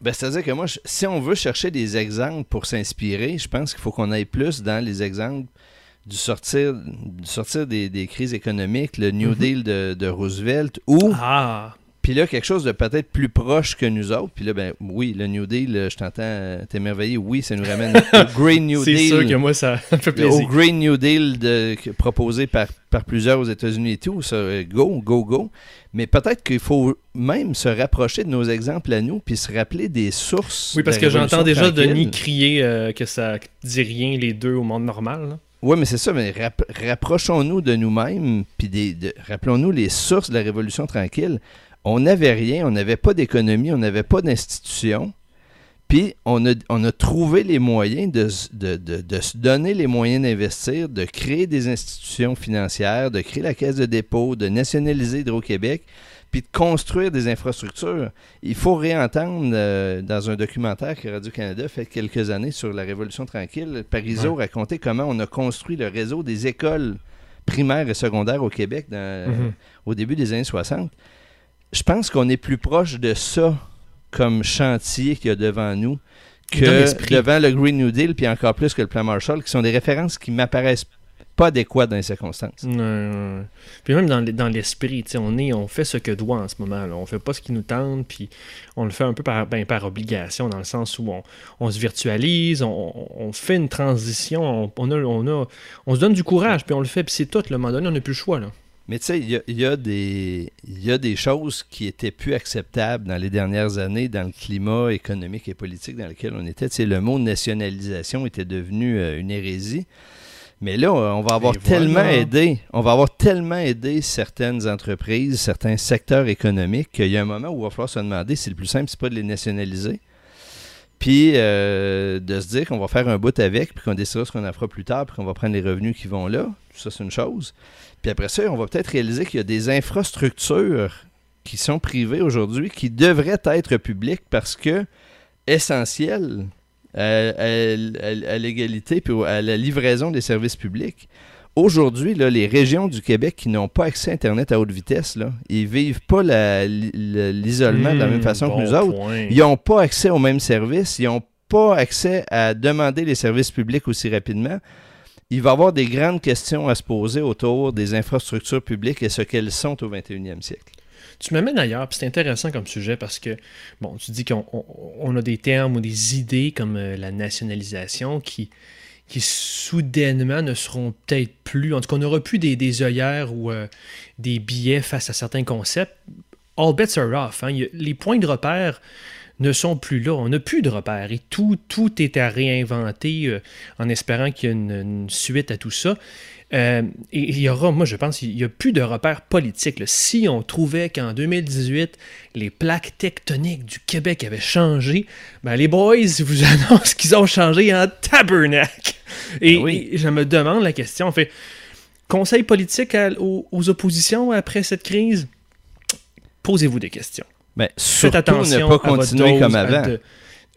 Ben, C'est-à-dire que moi, si on veut chercher des exemples pour s'inspirer, je pense qu'il faut qu'on aille plus dans les exemples du sortir, du sortir des, crises économiques, le New mhm. Deal de, de, Roosevelt, ou ah. Puis là, quelque chose de peut-être plus proche que nous autres. Puis là, ben oui, le New Deal, je t'entends euh, t'émerveiller. Oui, ça nous ramène au Green New Deal. C'est sûr que moi, ça me fait plaisir. Au Green New Deal de, proposé par, par plusieurs aux États-Unis et tout. Ça, euh, go, go, go. Mais peut-être qu'il faut même se rapprocher de nos exemples à nous puis se rappeler des sources. Oui, parce que j'entends déjà Denis crier euh, que ça dit rien les deux au monde normal. Oui, mais c'est ça, mais rapprochons-nous de nous-mêmes, puis rappelons-nous les sources de la Révolution tranquille on n'avait rien, on n'avait pas d'économie, on n'avait pas d'institution. Puis on a, on a, trouvé les moyens de, de, se donner les moyens d'investir, de créer des institutions financières, de créer la caisse de dépôt, de nationaliser Hydro-Québec, puis de construire des infrastructures. Il faut réentendre euh, dans un documentaire que Radio-Canada fait quelques années sur la Révolution tranquille, Parizeau racontait comment on a construit le réseau des écoles primaires et secondaires au Québec mm-hmm. au début des années 60 je pense qu'on est plus proche de ça comme chantier qu'il y a devant nous que devant le Green New Deal, puis encore plus que le plan Marshall, qui sont des références qui m'apparaissent pas adéquates dans les circonstances. Non, Puis même dans, l'esprit, on est, on fait ce que doit en ce moment. Là. On fait pas ce qui nous tente, puis on le fait un peu par, ben, par obligation, dans le sens où on, se virtualise, on, fait une transition, on, a, on, a, on se donne du courage, puis on le fait, puis c'est tout. le moment donné, on n'a plus le choix. Là. Mais tu sais, il y a, des, y a des choses qui étaient plus acceptables dans les dernières années dans le climat économique et politique dans lequel on était. Tu sais, le mot nationalisation était devenu euh, une hérésie. Mais là, on va avoir tellement aidé, on va avoir tellement aidé certaines entreprises, certains secteurs économiques qu'il y a un moment où il va falloir se demander si le plus simple, c'est pas de les nationaliser. Puis euh, de se dire qu'on va faire un bout avec, puis qu'on décidera ce qu'on en fera plus tard, puis qu'on va prendre les revenus qui vont là. Ça, c'est une chose. Puis après ça, on va peut-être réaliser qu'il y a des infrastructures qui sont privées aujourd'hui qui devraient être publiques parce que essentielles à, à- à- à l'égalité puis à la livraison des services publics. Aujourd'hui, là, les régions du Québec qui n'ont pas accès à Internet à haute vitesse, là, ils vivent pas l'isolement de la même Hmm, façon bon que nous autres. point. Ils n'ont pas accès aux mêmes services. Ils n'ont pas accès à demander les services publics aussi rapidement. Il va y avoir des grandes questions à se poser autour des infrastructures publiques et ce qu'elles sont au 21e siècle. Tu m'amènes ailleurs, puis c'est intéressant comme sujet parce que, bon, tu dis qu'on on- on a des termes ou des idées comme euh, la nationalisation qui, soudainement ne seront peut-être plus, en tout cas, on n'aura plus des, œillères ou euh, des billets face à certains concepts. All bets are off. hein. Les points de repère ne sont plus là. On n'a plus de repères et tout, tout est à réinventer euh, en espérant qu'il y a une, une suite à tout ça. Euh, et il y aura, moi je pense, il n'y a plus de repères politiques. là. Si on trouvait qu'en 2018, les plaques tectoniques du Québec avaient changé, ben les boys vous annoncent qu'ils ont changé en tabernacle. Et, Ben oui. et je me demande la question, en fait, conseil politique à- aux, aux oppositions après cette crise, posez-vous des questions. Ben, Faites attention ne pas à votre continuer dose comme avant. de-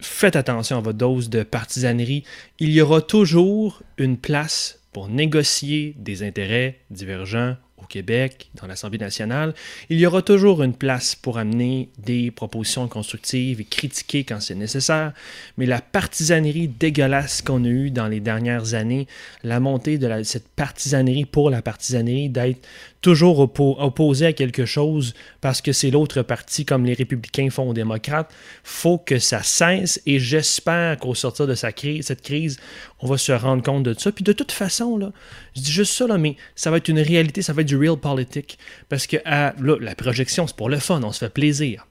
Faites attention à votre dose de partisanerie. Il y aura toujours une place pour négocier des intérêts divergents au Québec, dans l'Assemblée nationale. Il y aura toujours une place pour amener des propositions constructives et critiquer quand c'est nécessaire. Mais la partisanerie dégueulasse qu'on a eue dans les dernières années, la montée de la- cette partisanerie pour la partisanerie, d'être toujours oppo- opposé à quelque chose parce que c'est l'autre parti, comme les républicains font aux démocrates, faut que ça cesse et j'espère qu'au sortir de cette crise, on va se rendre compte de ça. Puis de toute façon, là, je dis juste ça, là, mais ça va être une réalité, ça va être du real politique. Parce que à- là, la projection, c'est pour le fun, on se fait plaisir.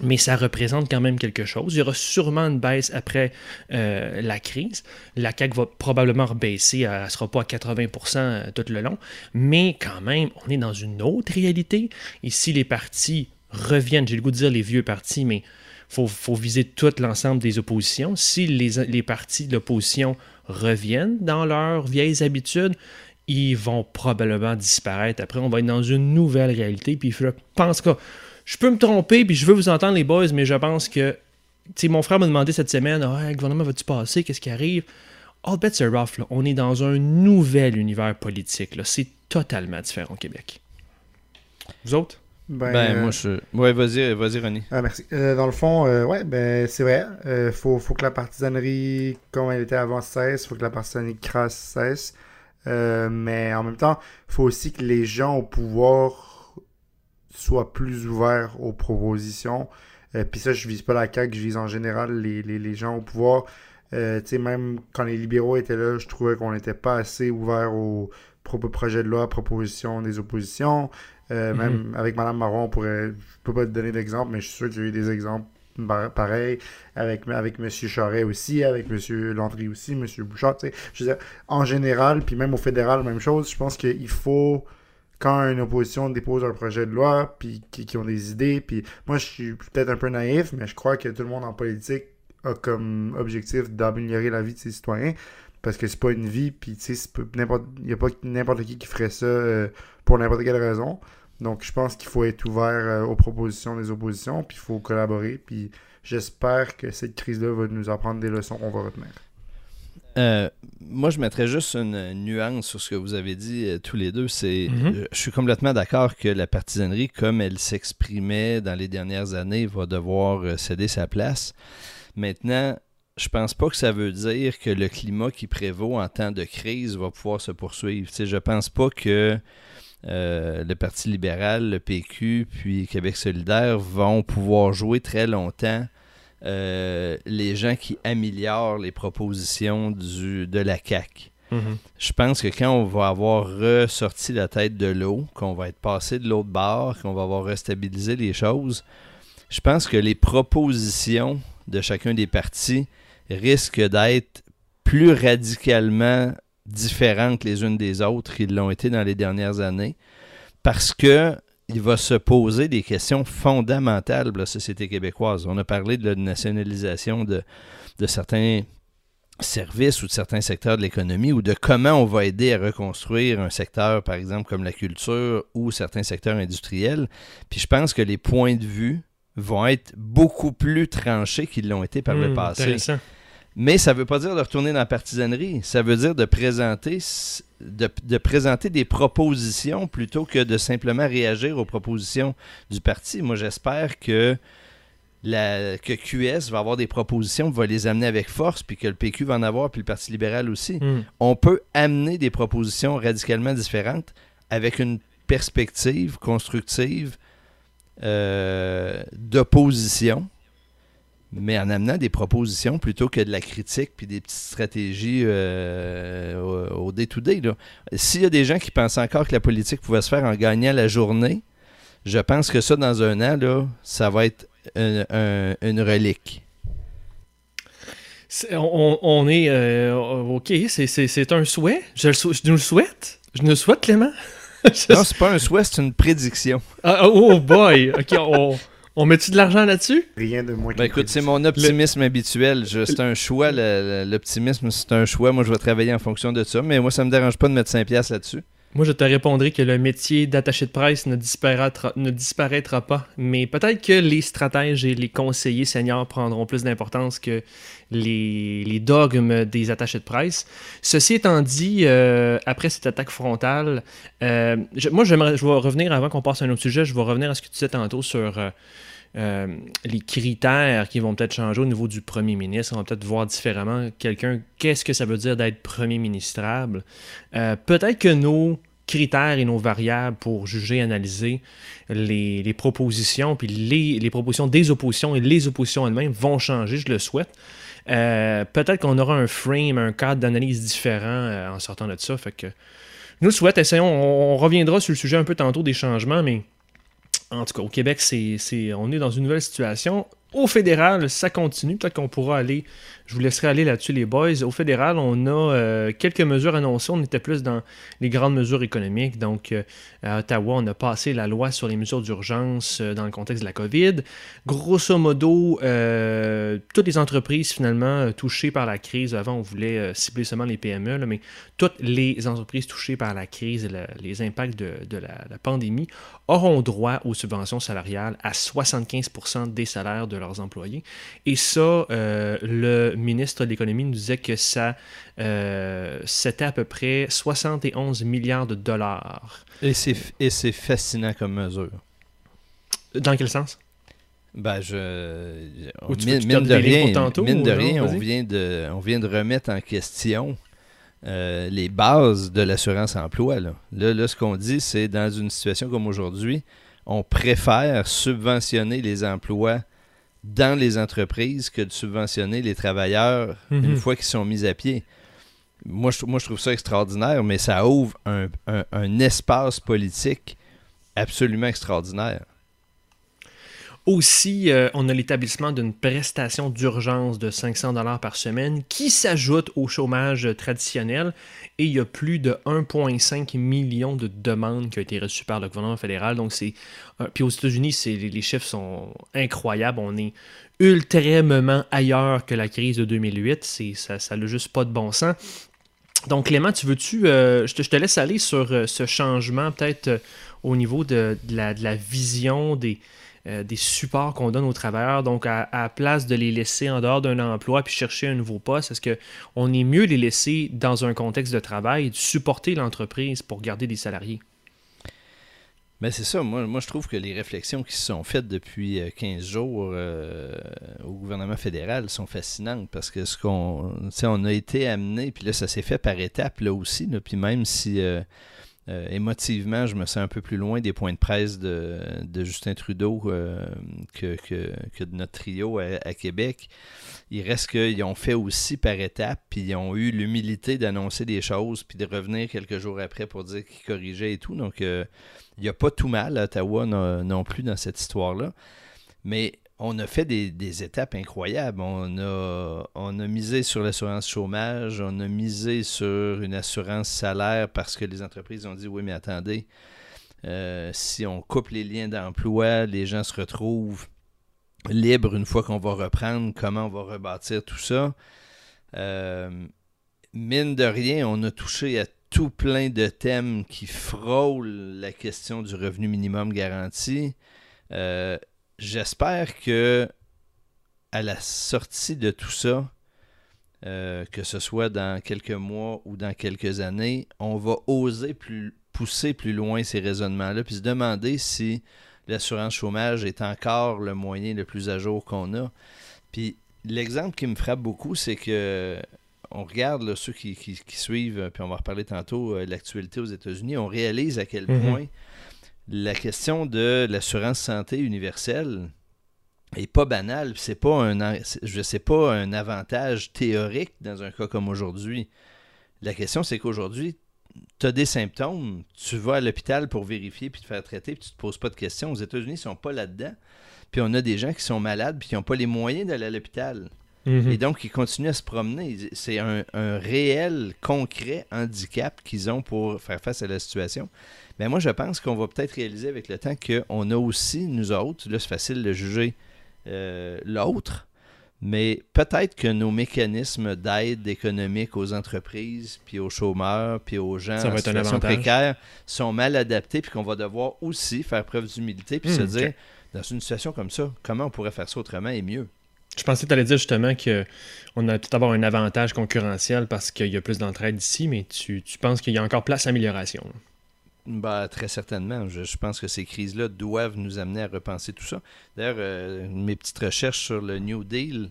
Mais ça représente quand même quelque chose. Il y aura sûrement une baisse après euh, la crise. La CAQ va probablement rebaisser, elle ne sera pas à 80% tout le long. Mais quand même, on est dans une autre réalité. Et si les partis reviennent, j'ai le goût de dire les vieux partis, mais il faut, faut viser tout l'ensemble des oppositions. Si les, les partis de l'opposition reviennent dans leurs vieilles habitudes, ils vont probablement disparaître. Après, on va être dans une nouvelle réalité. Puis je pense que je peux me tromper, puis je veux vous entendre, les boys, mais je pense que. Tu sais, mon frère m'a demandé cette semaine Ah, le gouvernement va-tu passer? Qu'est-ce qui arrive All bets are off. Là. On est dans un nouvel univers politique. là. C'est totalement différent au Québec. Vous autres? Ben, Ben, euh, moi, je. Ouais, vas-y, vas-y, René. Ah, merci. Euh, dans le fond, euh, ouais, ben, c'est vrai. Euh, faut, faut que la partisanerie, comme elle était avant, cesse. faut que la partisanerie crasse cesse. Euh, mais en même temps, faut aussi que les gens au pouvoir soient plus ouverts aux propositions. Euh, Puis ça, je vise pas la CAQ, je vise en général les, les, les gens au pouvoir. Euh, tu sais, même quand les libéraux étaient là, je trouvais qu'on n'était pas assez ouvert aux pro- projets de loi, propositions des oppositions. Euh, Mhm. Même avec Madame Marron, on pourrait. Je peux pas te donner d'exemple, mais je suis sûr qu'il y a eu des exemples par- pareils. Avec, avec M. Charret aussi, avec M. Landry aussi, M. Bouchard. Je veux dire, en général, puis même au fédéral, même chose. Je pense qu'il faut. Quand une opposition dépose un projet de loi, puis qui, ont des idées, puis moi je suis peut-être un peu naïf, mais je crois que tout le monde en politique a comme objectif d'améliorer la vie de ses citoyens parce que c'est pas une vie puis tu sais il y a pas n'importe qui qui ferait ça euh, pour n'importe quelle raison. Donc je pense qu'il faut être ouvert euh, aux propositions des oppositions puis il faut collaborer puis j'espère que cette crise là va nous apprendre des leçons qu'on va retenir Euh, moi, je mettrais juste une nuance sur ce que vous avez dit euh, tous les deux. C'est, Mhm. euh, je suis complètement d'accord que la partisanerie, comme elle s'exprimait dans les dernières années, va devoir euh, céder sa place. Maintenant, je pense pas que ça veut dire que le climat qui prévaut en temps de crise va pouvoir se poursuivre. Sais, je pense pas que euh, le Parti libéral, le PQ, puis Québec solidaire vont pouvoir jouer très longtemps euh, les gens qui améliorent les propositions du, de la CAQ. Je pense que quand on va avoir ressorti la tête de l'eau, qu'on va être passé de l'autre bord, qu'on va avoir restabilisé les choses, je pense que les propositions de chacun des partis risquent d'être plus radicalement différentes les unes des autres. Qu'ils l'ont été dans les dernières années, parce que il va se poser des questions fondamentales de la société québécoise. On a parlé de la nationalisation de, de certains services ou de certains secteurs de l'économie ou de comment on va aider à reconstruire un secteur, par exemple, comme la culture ou certains secteurs industriels. Puis je pense que les points de vue vont être beaucoup plus tranchés qu'ils l'ont été par le Hmm, passé. Mais ça ne veut pas dire de retourner dans la partisanerie. Ça veut dire de présenter, de, de présenter des propositions plutôt que de simplement réagir aux propositions du parti. Moi, j'espère que, la, que QS va avoir des propositions, va les amener avec force, puis que le PQ va en avoir, puis le Parti libéral aussi. Hmm. On peut amener des propositions radicalement différentes avec une perspective constructive euh, d'opposition mais en amenant des propositions plutôt que de la critique puis des petites stratégies euh, au day-to-day. S'il y a des gens qui pensent encore que la politique pouvait se faire en gagnant la journée, je pense que ça, dans un an, là, ça va être un- un- une relique. On, on est. euh, ok, c'est- un souhait. Je, le sou- je nous le souhaite. Je nous le souhaite, Clément. Je- Non, c'est pas un souhait, c'est une prédiction. Ah, oh boy. Ok, on, on met-tu de l'argent là-dessus? Rien de moins Ben écoute, c'est mon optimisme habituel. C'est un choix, l'optimisme, c'est un choix. Moi, je vais travailler en fonction de ça, mais moi, ça me dérange pas de mettre 5 piastres là-dessus. Moi, je te répondrai que le métier d'attaché de presse ne disparaîtra, ne disparaîtra pas, mais peut-être que les stratèges et les conseillers seniors prendront plus d'importance que les, dogmes des attachés de presse. Ceci étant dit, euh, après cette attaque frontale, euh, moi, je vais revenir, avant qu'on passe à un autre sujet, je vais revenir à ce que tu disais tantôt sur euh, les critères qui vont peut-être changer au niveau du premier ministre. On va peut-être voir différemment quelqu'un, qu'est-ce que ça veut dire d'être premier ministrable. Peut-être que nos critères et nos variables pour juger, analyser les, propositions, puis les, propositions des oppositions et les oppositions elles-mêmes vont changer, je le souhaite. Euh, peut-être qu'on aura un frame, un cadre d'analyse différent euh, en sortant de ça. Que nous le souhaite, essayons, on, on reviendra sur le sujet un peu tantôt des changements, mais en tout cas, au Québec, c'est- on est dans une nouvelle situation. Au fédéral, ça continue. Peut-être qu'on pourra aller. Je vous laisserai aller là-dessus, les boys. Au fédéral, on a euh, quelques mesures annoncées. On était plus dans les grandes mesures économiques. Donc, euh, à Ottawa, on a passé la loi sur les mesures d'urgence euh, dans le contexte de la COVID. Grosso modo, toutes les entreprises finalement touchées par la crise, avant on voulait cibler seulement les PME, mais toutes les entreprises touchées par la crise et les impacts de, la, pandémie auront droit aux subventions salariales à 75% des salaires de leurs employés. Et ça, le ministre de l'économie nous disait que ça, euh, c'était à peu près 71 milliards de dollars. Et c'est, fascinant comme mesure. Dans quel sens? Ben, je. Mine, de rien, tantôt, mine de non? rien on, vient de, on vient de remettre en question euh, les bases de l'assurance-emploi. Là. Là, là, ce qu'on dit, c'est dans une situation comme aujourd'hui, on préfère subventionner les emplois dans les entreprises que de subventionner les travailleurs une Mhm. fois qu'ils sont mis à pied. Moi je, moi, je trouve ça extraordinaire, mais ça ouvre un, un- un espace politique absolument extraordinaire. Aussi, euh, on a l'établissement d'une prestation d'urgence de 500 dollars par semaine qui s'ajoute au chômage traditionnel et il y a plus de 1,5 million de demandes qui ont été reçues par le gouvernement fédéral. Donc c'est puis aux États-Unis, les, chiffres sont incroyables. On est ultrêmement ailleurs que la crise de 2008. C'est ça, ça n'a juste pas de bon sens. Donc Clément, tu veux-tu, euh, je, te, laisse aller sur euh, ce changement peut-être euh, au niveau de la vision des euh, des supports qu'on donne aux travailleurs. Donc, à, place de les laisser en dehors d'un emploi puis chercher un nouveau poste, est-ce qu'on est mieux les laisser dans un contexte de travail de supporter l'entreprise pour garder des salariés? Mais c'est ça, moi, je trouve que les réflexions qui se sont faites depuis euh, 15 jours euh, au gouvernement fédéral sont fascinantes parce que ce qu'on on a été amené, puis là ça s'est fait par étapes là aussi, puis même si euh, euh, émotivement je me sens un peu plus loin des points de presse de, Justin Trudeau euh, que, de notre trio à, à Québec, il reste qu'ils ont fait aussi par étapes, puis ils ont eu l'humilité d'annoncer des choses, puis de revenir quelques jours après pour dire qu'ils corrigeaient et tout, donc... euh, il n'y a pas tout mal à Ottawa non, non plus dans cette histoire-là. Mais on a fait des, étapes incroyables. On a, misé sur l'assurance chômage, on a misé sur une assurance salaire parce que les entreprises ont dit oui, mais attendez, euh, si on coupe les liens d'emploi, les gens se retrouvent libres une fois qu'on va reprendre, comment on va rebâtir tout ça? Euh, mine de rien, on a touché à tout plein de thèmes qui frôlent la question du revenu minimum garanti. Euh, j'espère que à la sortie de tout ça, euh, que ce soit dans quelques mois ou dans quelques années, on va oser plus, pousser plus loin ces raisonnements-là, puis se demander si l'assurance chômage est encore le moyen le plus à jour qu'on a. Puis l'exemple qui me frappe beaucoup, c'est que on regarde ceux qui, suivent, puis on va reparler tantôt euh, l'actualité aux États-Unis, on réalise à quel mhm. point la question de l'assurance santé universelle est pas banale. C'est pas un, je sais pas un avantage théorique dans un cas comme aujourd'hui. La question, c'est qu'aujourd'hui, tu as des symptômes, tu vas à l'hôpital pour vérifier puis te faire traiter, puis tu te poses pas de questions. Aux États-Unis, ils sont pas là-dedans. Puis on a des gens qui sont malades puis qui n'ont pas les moyens d'aller à l'hôpital. Mhm. Et donc, ils continuent à se promener. C'est un, un, réel, concret handicap qu'ils ont pour faire face à la situation. Mais moi, je pense qu'on va peut-être réaliser avec le temps qu'on a aussi, nous autres, là, c'est facile de juger euh, l'autre, mais peut-être que nos mécanismes d'aide économique aux entreprises, puis aux chômeurs, puis aux gens en situation précaire sont mal adaptés, puis qu'on va devoir aussi faire preuve d'humilité, puis se hmm, dire, dans une situation comme ça, comment on pourrait faire ça autrement et mieux? Je pensais que tu allais dire justement qu'on a tout avoir un avantage concurrentiel parce qu'il y a plus d'entraide ici, mais tu, tu penses qu'il y a encore place à amélioration. Bah, très certainement. Je, pense que ces crises-là doivent nous amener à repenser tout ça. D'ailleurs, euh, mes petites recherches sur le New Deal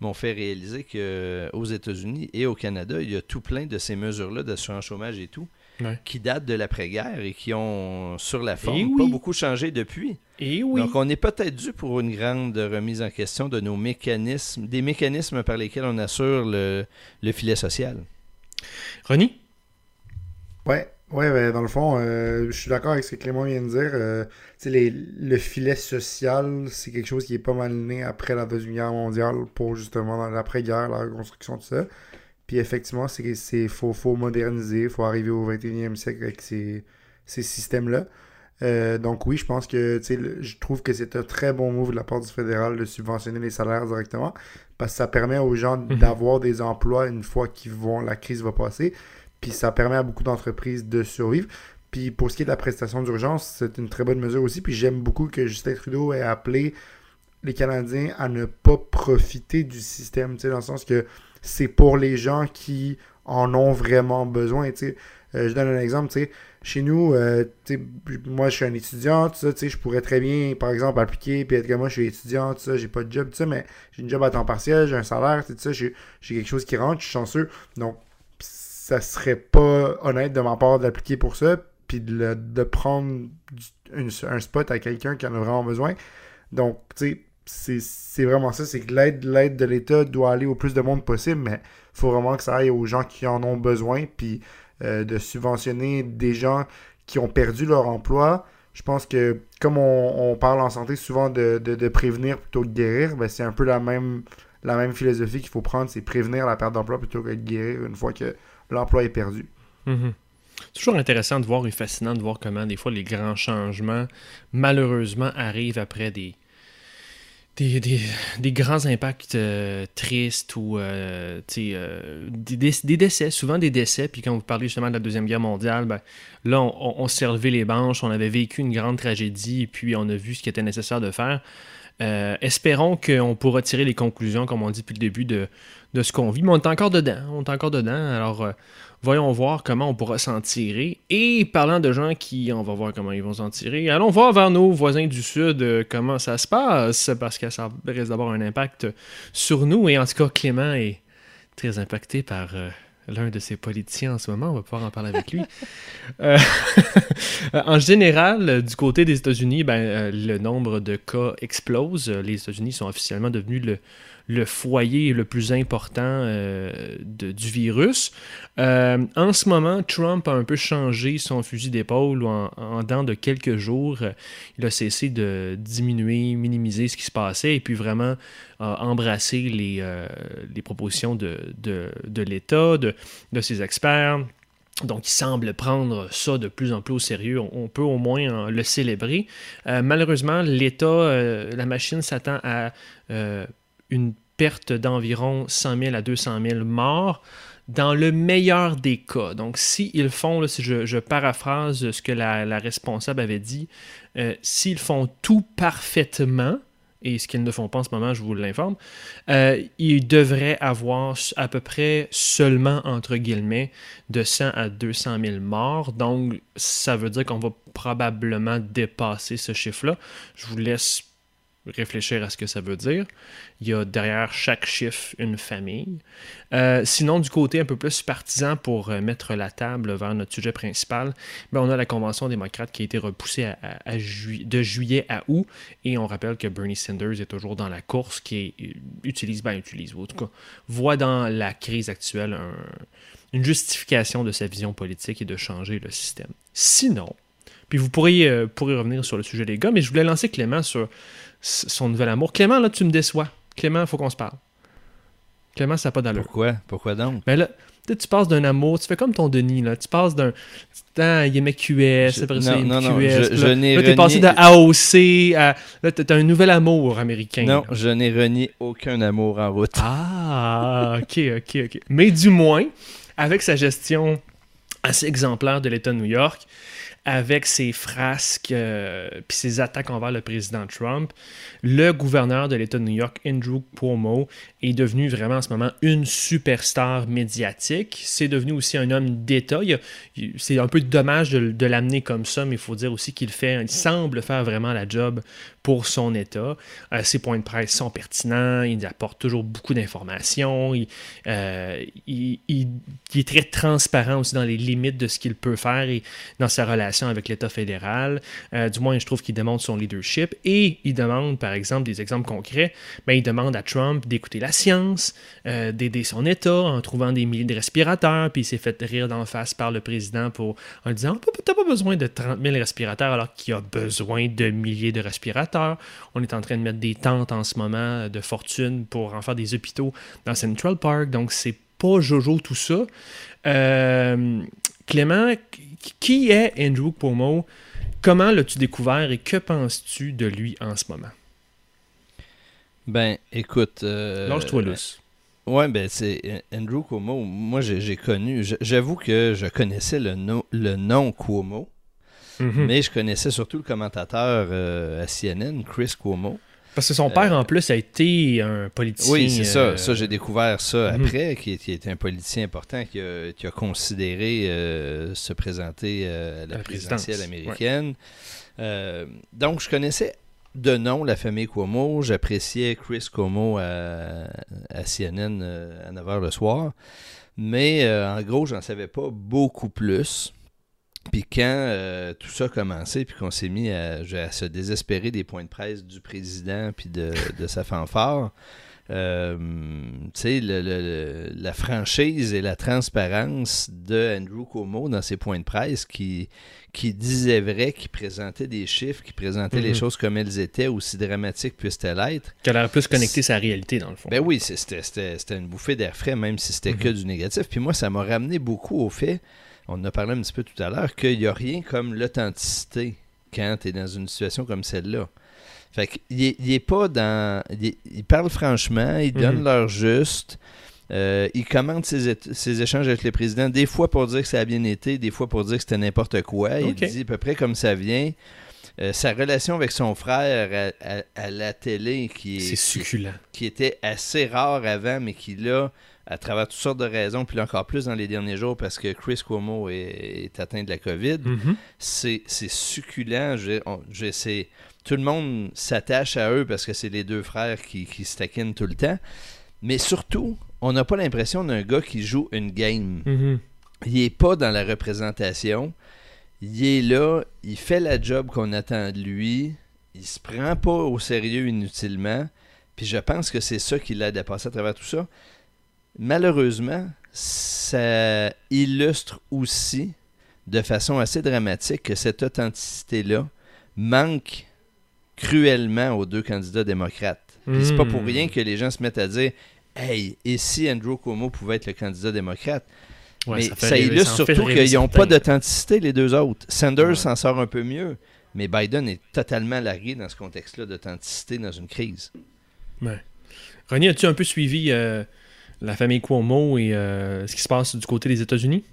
m'ont fait réaliser qu'aux euh, États-Unis et au Canada, il y a tout plein de ces mesures-là d'assurance chômage et tout qui datent de l'après-guerre et qui ont, sur la forme, eh pas beaucoup changé depuis. Et eh oui. Donc, on est peut-être dû pour une grande remise en question de nos mécanismes, des mécanismes par lesquels on assure le, le filet social. Ronnie? Ouais, oui, ben, dans le fond, euh, je suis d'accord avec ce que Clément vient de dire. Euh, les, le filet social, c'est quelque chose qui est pas mal né après la Deuxième Guerre mondiale pour justement dans l'après-guerre, la reconstruction, tout ça. Puis effectivement, c'est faut, faut moderniser, faut arriver au 21e siècle avec ces, ces systèmes-là. Euh, donc oui, je pense que je trouve que c'est un très bon move de la part du fédéral de subventionner les salaires directement parce que ça permet aux gens mhm. d'avoir des emplois une fois qu'ils vont la crise va passer. Puis ça permet à beaucoup d'entreprises de survivre. Puis pour ce qui est de la prestation d'urgence, c'est une très bonne mesure aussi. Puis j'aime beaucoup que Justin Trudeau ait appelé les Canadiens à ne pas profiter du système, tu sais, dans le sens que c'est pour les gens qui en ont vraiment besoin. Euh, je donne un exemple, tu sais, chez nous, euh, moi je suis un étudiant, je pourrais très bien, par exemple, appliquer, puis être comme moi je suis étudiant, j'ai pas de job, mais j'ai une job à temps partiel, j'ai un salaire, sais, j'ai quelque chose qui rentre, je suis chanceux. Donc, ça serait pas honnête de ma part d'appliquer pour ça, puis de, prendre un spot à quelqu'un qui en a vraiment besoin. Donc, tu sais, c'est vraiment ça, c'est que l'aide de l'État doit aller au plus de monde possible, mais il faut vraiment que ça aille aux gens qui en ont besoin, puis euh, de subventionner des gens qui ont perdu leur emploi. Je pense que comme on, parle en santé souvent de, prévenir plutôt que de guérir, ben c'est un peu la même, la même philosophie qu'il faut prendre, c'est prévenir la perte d'emploi plutôt que de guérir une fois que l'emploi est perdu. Mhm. C'est toujours intéressant de voir et fascinant de voir comment des fois les grands changements, malheureusement, arrivent après des, des, des, grands impacts euh, tristes ou euh, euh, des, des, décès, souvent des décès. Puis quand vous parlez justement de la Deuxième Guerre mondiale, ben, là, on, on s'est relevé les banches, on avait vécu une grande tragédie, et puis on a vu ce qui était nécessaire de faire. espérons qu'on pourra tirer les conclusions, comme on dit depuis le début, de, de ce qu'on vit. Mais on est encore dedans. On est encore dedans. Alors, voyons voir comment on pourra s'en tirer. Et parlant de gens qui, on va voir comment ils vont s'en tirer, allons voir vers nos voisins du Sud euh, comment ça se passe, parce que ça risque d'avoir un impact sur nous. Et en tout cas, Clément est très impacté par... Euh, l'un de ses politiciens en ce moment, on va pouvoir en parler avec lui. en général, du côté des États-Unis, ben, le nombre de cas explose. Les États-Unis sont officiellement devenus le, le foyer le plus important euh, du virus. Euh, en ce moment, Trump a un peu changé son fusil d'épaule en, dedans de quelques jours. Il a cessé de diminuer, minimiser ce qui se passait et puis vraiment euh, embrasser les, euh, les propositions de, de, de l'État, de, de ses experts. Donc, il semble prendre ça de plus en plus au sérieux. On, peut au moins le célébrer. Malheureusement, l'État, la machine s'attend à une perte d'environ 100 000 à 200 000 morts dans le meilleur des cas. Donc, s'ils font, si je, paraphrase ce que la, la responsable avait dit, euh, s'ils font tout parfaitement, et ce qu'ils ne font pas en ce moment, je vous l'informe, euh, ils devraient avoir à peu près seulement, entre guillemets, de 100 à 200 000 morts. Donc, ça veut dire qu'on va probablement dépasser ce chiffre-là. Je vous laisse réfléchir à ce que ça veut dire. Il y a derrière chaque chiffre une famille. Euh, sinon, du côté un peu plus partisan pour euh, mettre la table vers notre sujet principal, ben, on a la Convention démocrate qui a été repoussée de juillet à août. Et on rappelle que Bernie Sanders est toujours dans la course, qui est- utilise, ben utilise, ou en tout cas, voit dans la crise actuelle un- une justification de sa vision politique et de changer le système. Sinon, puis vous pourriez, euh, revenir sur le sujet des gars, mais je voulais lancer Clément sur son nouvel amour. Clément, là, tu me déçois. Clément, il faut qu'on se parle. Clément, ça n'a pas d'allure. Pourquoi? Pourquoi donc? Mais là, tu passes d'un amour, tu fais comme ton Denis, là. Tu passes d'un. Tant, il aimait QS, Je- après ça, non, non, je- je là, n'ai là, t'es passé de AOC à. Là, t'as t'as un nouvel amour américain. Non, là. je n'ai renié aucun amour en route. Ah, ok, ok, ok. Mais du moins, avec sa gestion assez exemplaire de l'État de New York, avec ses frasques euh, ses attaques envers le président Trump, le gouverneur de l'État de New York, Andrew Cuomo, est devenu vraiment en ce moment une superstar médiatique. C'est devenu aussi un homme d'État. C'est un peu dommage de, de l'amener comme ça, mais il faut dire aussi qu'il fait, il semble faire vraiment la job pour son État. Euh, ses points de presse sont pertinents, il apporte toujours beaucoup d'informations, il, euh, est très transparent aussi dans les limites de ce qu'il peut faire et dans sa relation avec l'État fédéral. Euh, du moins, je trouve qu'il démontre son leadership et il demande, par exemple, des exemples concrets, ben, il demande à Trump d'écouter la science, euh, d'aider son État en trouvant des milliers de respirateurs, puis il s'est fait rire d'en face par le président pour, en disant « T'as pas besoin de 30 000 respirateurs alors qu'il a besoin de milliers de respirateurs. On est en train de mettre des tentes en ce moment de fortune pour en faire des hôpitaux dans Central Park, donc c'est pas Jojo tout ça. Euh, Clément, qui- est Andrew Cuomo? Comment l'as-tu découvert et que penses-tu de lui en ce moment? Ben, écoute. Euh, Lâche-toi lousse. Ouais, ben c'est euh, Andrew Cuomo. Moi, j'ai connu. J'avoue que je connaissais le, nom le nom Cuomo, Mhm. mais je connaissais surtout le commentateur euh, à CNN, Chris Cuomo. Parce que son père, euh, en plus, a été un politicien. Oui, c'est euh, ça. Ça, j'ai découvert ça mhm. après, qui, qui était un politicien important qui a, qui a considéré euh, se présenter euh, à la présidentielle américaine. Euh, donc, je connaissais de nom la famille Cuomo. J'appréciais Chris Cuomo à, à CNN euh, à 9h le soir. Mais euh, en gros, j'en savais pas beaucoup plus. Puis quand euh, tout ça a commencé, puis qu'on s'est mis à, à se désespérer des points de presse du président puis de, de sa fanfare, euh, tu sais, le- le- le- la franchise et la transparence de Andrew Cuomo dans ses points de presse qui, qui disait vrai, qui présentait des chiffres, qui présentait les Mhm. choses comme elles étaient, aussi dramatiques puissent-elles être. Qui a l'air plus connecté sa réalité, dans le fond. Ben oui, c'était une bouffée d'air frais, même si c'était Mhm. que du négatif. Puis moi, ça m'a ramené beaucoup au fait, on a parlé un petit peu tout à l'heure, qu'il n'y a rien comme l'authenticité quand tu es dans une situation comme celle-là. Fait qu'il est, il est pas dans. Il, parle franchement, il donne Mhm. l'heure juste. euh, il commente ses, é- ses échanges avec le président, des fois pour dire que ça a bien été, des fois pour dire que c'était n'importe quoi. Il dit à peu près comme ça vient. Euh, sa relation avec son frère à, à- à la télé, qui est, C'est succulent. qui était assez rare avant, mais qui là, à travers toutes sortes de raisons, puis là encore plus dans les derniers jours parce que Chris Cuomo est, est atteint de la COVID, Mhm. c'est c'est succulent. Je, on- tout le monde s'attache à eux parce que c'est les deux frères qui, qui se taquinent tout le temps. Mais surtout, on n'a pas l'impression d'un gars qui joue une game. Mhm. Il est pas dans la représentation. Il est là, il fait la job qu'on attend de lui. Il se prend pas au sérieux inutilement. Puis je pense que c'est ça qui l'aide à passer à travers tout ça. Malheureusement, ça illustre aussi de façon assez dramatique que cette authenticité-là manque cruellement aux deux candidats démocrates. Puis c'est pas pour Hmm. rien que les gens se mettent à dire Hey, et si Andrew Cuomo pouvait être le candidat démocrate? Ouais, Mais ça ça, fait rêver- illustre ça surtout qu'ils n'ont pas d'authenticité, les deux autres. Sanders Ouais. s'en sort un peu mieux, mais Biden est totalement largué dans ce contexte-là d'authenticité dans une crise. René, as-tu un peu suivi euh, la famille Cuomo et euh, ce qui se passe du côté des États-Unis?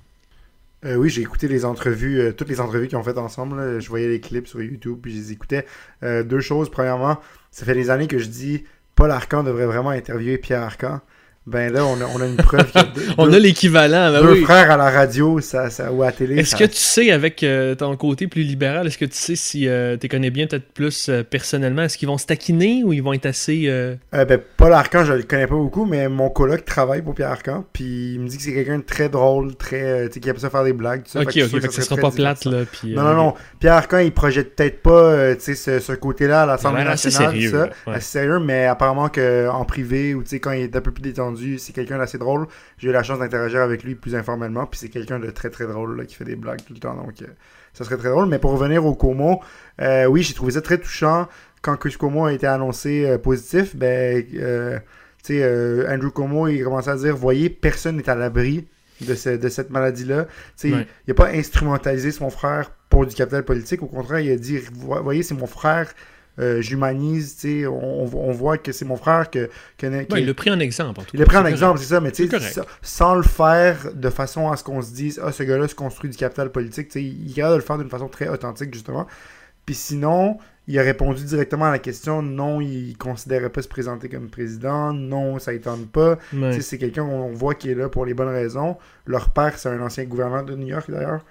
Euh, oui, j'ai écouté les entrevues, euh, toutes les entrevues qu'ils ont faites ensemble. Je voyais les clips sur YouTube, puis je les écoutais. Deux choses. Premièrement, ça fait des années que je dis Paul Arcan devrait vraiment interviewer Pierre Arcan. Ben là, on a, on a une preuve que deux, On a l'équivalent, ben deux oui. frères à la radio ça, ça- ou à la télé. Est-ce ça- que tu sais, avec euh, ton côté plus libéral, est-ce que tu sais si tu les connais bien peut-être plus euh, personnellement, est-ce qu'ils vont se taquiner ou ils vont être assez... euh, Euh, ben, Paul Arcan, je le connais pas beaucoup, mais mon coloc travaille pour Pierre Arcan, puis il me dit que c'est quelqu'un de très drôle, très, euh, tu sais, qui aime ça faire des blagues, tout ça. Ok, Fait ok, fait que ça sera pas plate, là. Puis, Non, euh, non, non. Pierre Arcan, il projette peut-être pas euh, tu ce, ce côté-là à l'Assemblée l'air assez nationale, sérieux, ça, là, ouais. assez sérieux, mais apparemment que en privé ou tu sais, quand il est un peu plus détendu, c'est quelqu'un d'assez drôle. J'ai eu la chance d'interagir avec lui plus informellement, puis c'est quelqu'un de très très drôle là, qui fait des blagues tout le temps, donc euh, ça serait très drôle. Mais pour revenir au Como, euh, oui, j'ai trouvé ça très touchant quand Chris Como a été annoncé euh, positif. Ben, tu sais, Andrew Como, il commençait à dire, voyez, personne n'est à l'abri de, ce- de cette maladie-là. Tu sais, Ouais. il n'a pas instrumentalisé son frère pour du capital politique. Au contraire, il a dit Vo- Voyez, c'est mon frère, euh, j'humanise. tu sais, On, on voit que c'est mon frère que. que, il l'a pris en exemple, en tout il l'a cas, pris en exemple, c'est ça, mais tu sais, sans le faire de façon à ce qu'on se dise Ah, ce gars-là se construit du capital politique. tu sais, Il est capable de le faire d'une façon très authentique, justement. Puis sinon, il a répondu directement à la question Non, il considérait pas se présenter comme président. Non, ça ne tente pas. Ouais. C'est quelqu'un qu'on voit qui est là pour les bonnes raisons. Leur père, c'est un ancien gouverneur de New York d'ailleurs.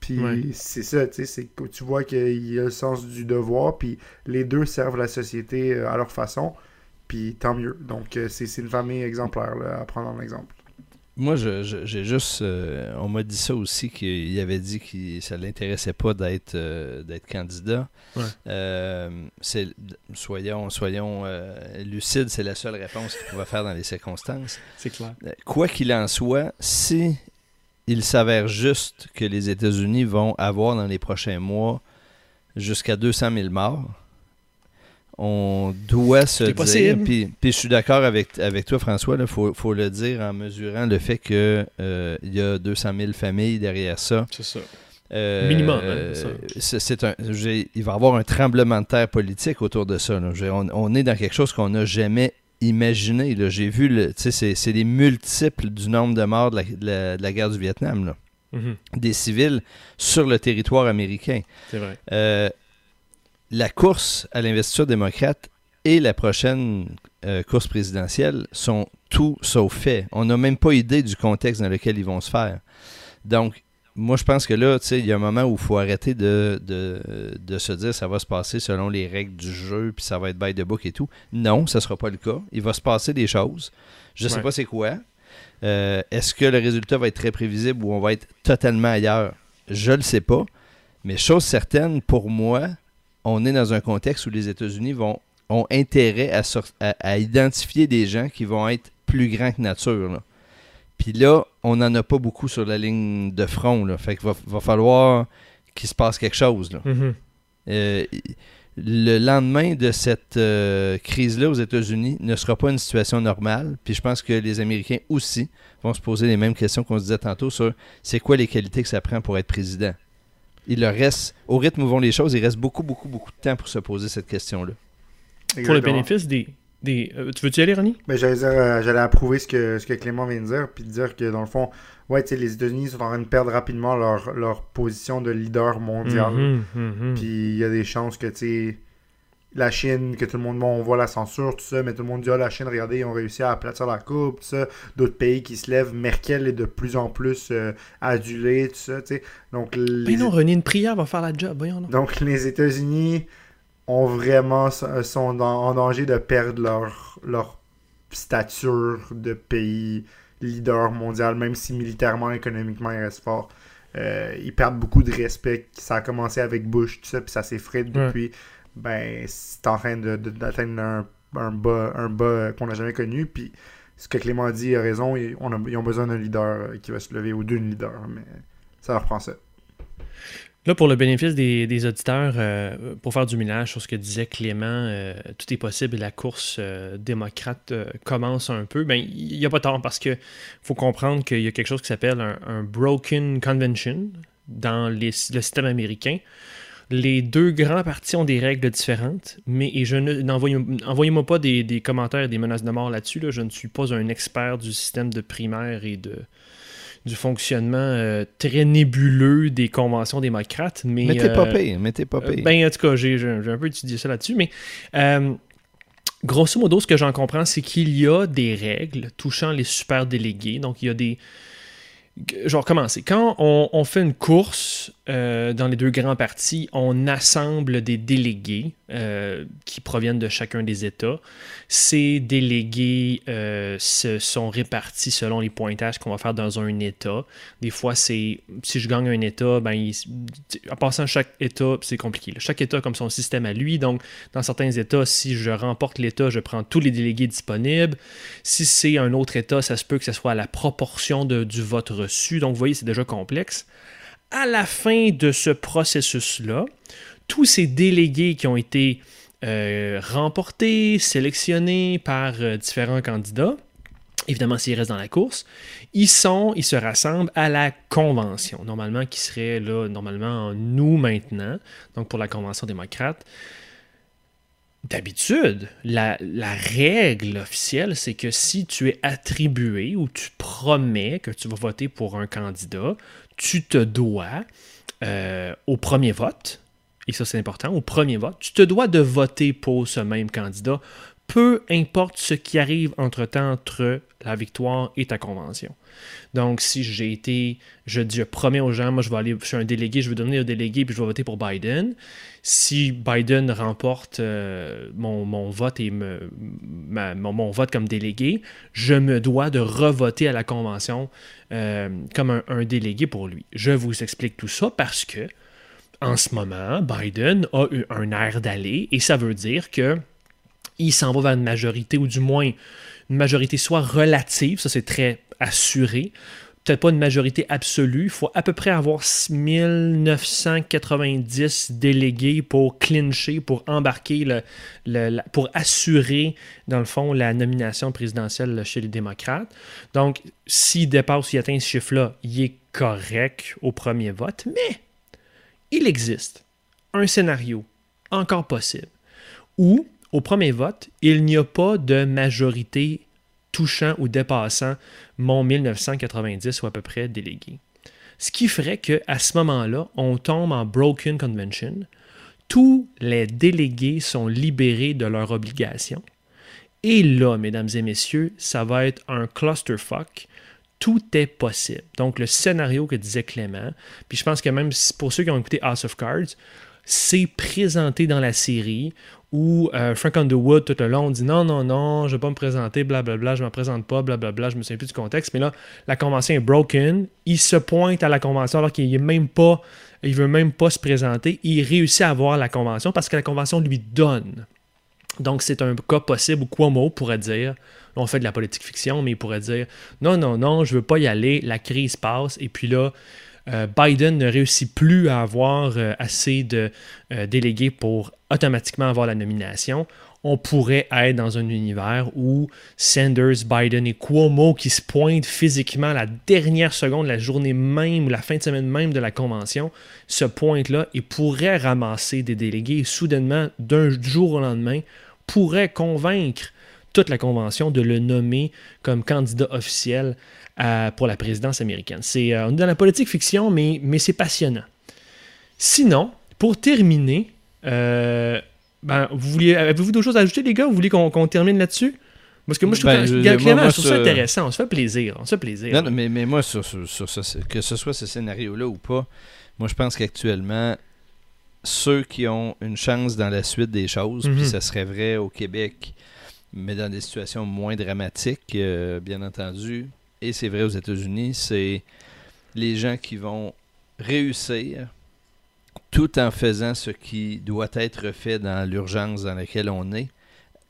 Puis Ouais. c'est ça, tu sais, c'est que tu vois qu'il a le sens du devoir, puis les deux servent la société euh, à leur façon, puis tant mieux. Donc euh, c'est c'est une famille exemplaire là, à prendre en exemple. Moi, j'ai juste. euh, on m'a dit ça aussi, qu'il avait dit que ça ne l'intéressait pas d'être euh, d'être candidat. Ouais. Euh, soyons soyons euh, lucides, c'est la seule réponse qu'il pouvait faire dans les circonstances. C'est clair. Quoi qu'il en soit, si il s'avère juste que les États-Unis vont avoir dans les prochains mois jusqu'à 200 000 morts, on doit se C'est dire, possible. puis, puis je suis d'accord avec, avec toi François, il faut, faut le dire en mesurant le fait qu'il y a 200 000 familles derrière ça. C'est ça. Euh, Minimum, hein, euh, c'est- un, il va y avoir un tremblement de terre politique autour de ça. là. On, on est dans quelque chose qu'on n'a jamais imaginé. là. J'ai vu, le- c'est, les multiples du nombre de morts de la, de la- de la guerre du Vietnam, là. Mhm. des civils sur le territoire américain. C'est vrai. Euh, la course à l'investiture démocrate et la prochaine euh, course présidentielle sont tout sauf faits. On n'a même pas idée du contexte dans lequel ils vont se faire. Donc, moi, je pense que là, tu sais, il y a un moment où il faut arrêter de, de, de se dire ça va se passer selon les règles du jeu, puis ça va être by the book et tout. Non, ça ne sera pas le cas. Il va se passer des choses. Je ne sais Ouais. pas c'est quoi. Euh, Est-ce que le résultat va être très prévisible ou on va être totalement ailleurs? Je ne le sais pas. Mais chose certaine, pour moi, on est dans un contexte où les États-Unis vont ont intérêt à- à identifier des gens qui vont être plus grands que nature. là. Puis là, on n'en a pas beaucoup sur la ligne de front. Là. Fait qu'il va, va falloir qu'il se passe quelque chose. Là. Mhm. Euh, le lendemain de cette euh, crise-là aux États-Unis ne sera pas une situation normale. Puis je pense que les Américains aussi vont se poser les mêmes questions qu'on se disait tantôt sur c'est quoi les qualités que ça prend pour être président. Il leur reste, au rythme où vont les choses, il reste beaucoup, beaucoup, beaucoup de temps pour se poser cette question-là. Pour le bénéfice des. Des euh, tu veux-tu y aller, Ronnie Ben, j'allais dire, euh, j'allais approuver ce que, ce que Clément vient de dire, puis de dire que dans le fond, ouais, tu sais, les États-Unis sont en train de perdre rapidement leur, leur position de leader mondial. Mhm, mhm. Puis il y a des chances que, tu sais, la Chine, que tout le monde, bon, on voit la censure, tout ça, mais tout le monde dit, ah, la Chine, regardez, ils ont réussi à aplatir la coupe, tout ça. D'autres pays qui se lèvent, Merkel est de plus en plus euh, adulée, tout ça, tu sais. Donc, les, Ben non, René, une prière va faire la job. Voyons, non. donc, les États-Unis ont vraiment sont dans- en danger de perdre leur, leur stature de pays leader mondial, même si militairement, économiquement, ils restent forts. Euh, ils perdent beaucoup de respect. Ça a commencé avec Bush, tout ça, puis ça s'effrite Ouais. depuis. Ben, c'est en train de- de- d'atteindre un un bas, un bas qu'on n'a jamais connu. Puis ce que Clément a dit a raison. Ils, on ils ont besoin d'un leader qui va se lever ou d'une leader. Mais ça leur prend ça. Là, pour le bénéfice des, auditeurs, euh, pour faire du ménage sur ce que disait Clément, euh, tout est possible et la course euh, démocrate commence un peu. Ben, il n'y a pas tort parce que faut comprendre qu'il y a quelque chose qui s'appelle un, Broken Convention dans le système américain. Les deux grands partis ont des règles différentes, mais je n'envoyez-moi pas des, commentaires et des menaces de mort là-dessus. Là, je ne suis pas un expert du système de primaire et de, du fonctionnement euh, très nébuleux des conventions démocrates. Mais, mais t'es pas euh, pire, mais t'es pas euh, ben, en tout cas, j'ai un peu étudié ça là-dessus, mais grosso modo, ce que j'en comprends, c'est qu'il y a des règles touchant les super délégués. Donc, il y a des genre commencer. Quand on, fait une course euh, dans les deux grands partis, on assemble des délégués euh, qui proviennent de chacun des États. Ces délégués euh, se sont répartis selon les pointages qu'on va faire dans un État. Des fois, c'est si je gagne un État, ben, en passant chaque État, c'est compliqué. Chaque État a comme son système à lui. Donc, dans certains États, si je remporte l'État, je prends tous les délégués disponibles. Si c'est un autre État, ça se peut que ce soit à la proportion du vote reçu. Donc, vous voyez, c'est déjà complexe. À la fin de ce processus-là, tous ces délégués qui ont été euh, remportés, sélectionnés par euh, différents candidats, évidemment s'ils restent dans la course, ils sont, ils se rassemblent à la convention, normalement qui serait là, normalement en nous maintenant, donc pour la convention démocrate. D'habitude, la, règle officielle, c'est que si tu es attribué ou tu promets que tu vas voter pour un candidat, tu te dois euh, au premier vote, et ça c'est important, au premier vote, tu te dois de voter pour ce même candidat, peu importe ce qui arrive entre-temps entre la victoire et ta convention. Donc, si j'ai été, je je promets aux gens, moi, je vais aller, je suis un délégué, je vais devenir un délégué, puis je vais voter pour Biden. Si Biden remporte euh, mon, vote et mon, vote comme délégué, je me dois de revoter à la convention euh, comme un, un, délégué pour lui. Je vous explique tout ça parce que, en ce moment, Biden a eu un air d'aller, et ça veut dire que il s'en va vers une majorité, ou du moins une majorité soit relative, ça c'est très assuré, peut-être pas une majorité absolue, il faut à peu près avoir 1990 délégués pour clincher, pour embarquer, pour assurer, dans le fond, la nomination présidentielle chez les démocrates. Donc, s'il dépasse, s'il atteint ce chiffre-là, il est correct au premier vote, mais il existe un scénario encore possible où au premier vote, il n'y a pas de majorité touchant ou dépassant mon 1990 ou à peu près délégué. Ce qui ferait qu'à ce moment-là, on tombe en Broken Convention. Tous les délégués sont libérés de leurs obligations. Et là, mesdames et messieurs, ça va être un clusterfuck. Tout est possible. Donc, le scénario que disait Clément, puis je pense que même pour ceux qui ont écouté House of Cards, c'est présenté dans la série où euh, Frank Underwood, tout le long, dit non, non, non, je ne vais pas me présenter, blablabla, je ne me présente pas, blablabla, je me souviens plus du contexte. Mais là, la convention est broken. Il se pointe à la convention alors qu'il est même pas, il veut même pas se présenter. Il réussit à avoir la convention parce que la convention lui donne. Donc, c'est un cas possible où Cuomo pourrait dire, on fait de la politique fiction, mais il pourrait dire non, non, non, je veux pas y aller, la crise passe, et puis là, euh, Biden ne réussit plus à avoir euh, assez de euh, délégués pour automatiquement avoir la nomination. On pourrait être dans un univers où Sanders, Biden et Cuomo qui se pointent physiquement la dernière seconde, la journée même ou la fin de semaine même de la convention, se pointent là et pourraient ramasser des délégués et soudainement, d'un jour au lendemain, pourraient convaincre toute la convention de le nommer comme candidat officiel pour la présidence américaine. C'est, euh, on est dans la politique fiction, mais, mais c'est passionnant. Sinon, pour terminer, euh, ben, vous vouliez, avez-vous d'autres choses à ajouter, les gars? Vous voulez qu'on, termine là-dessus? Parce que moi, je trouve, ben, ça intéressant. On se fait plaisir. On se fait plaisir. Non, mais, mais moi, sur, sur, que ce soit ce scénario-là ou pas, moi, je pense qu'actuellement, ceux qui ont une chance dans la suite des choses, puis mhm. ça serait vrai au Québec, mais dans des situations moins dramatiques, euh, bien entendu, et c'est vrai aux États-Unis, c'est les gens qui vont réussir tout en faisant ce qui doit être fait dans l'urgence dans laquelle on est,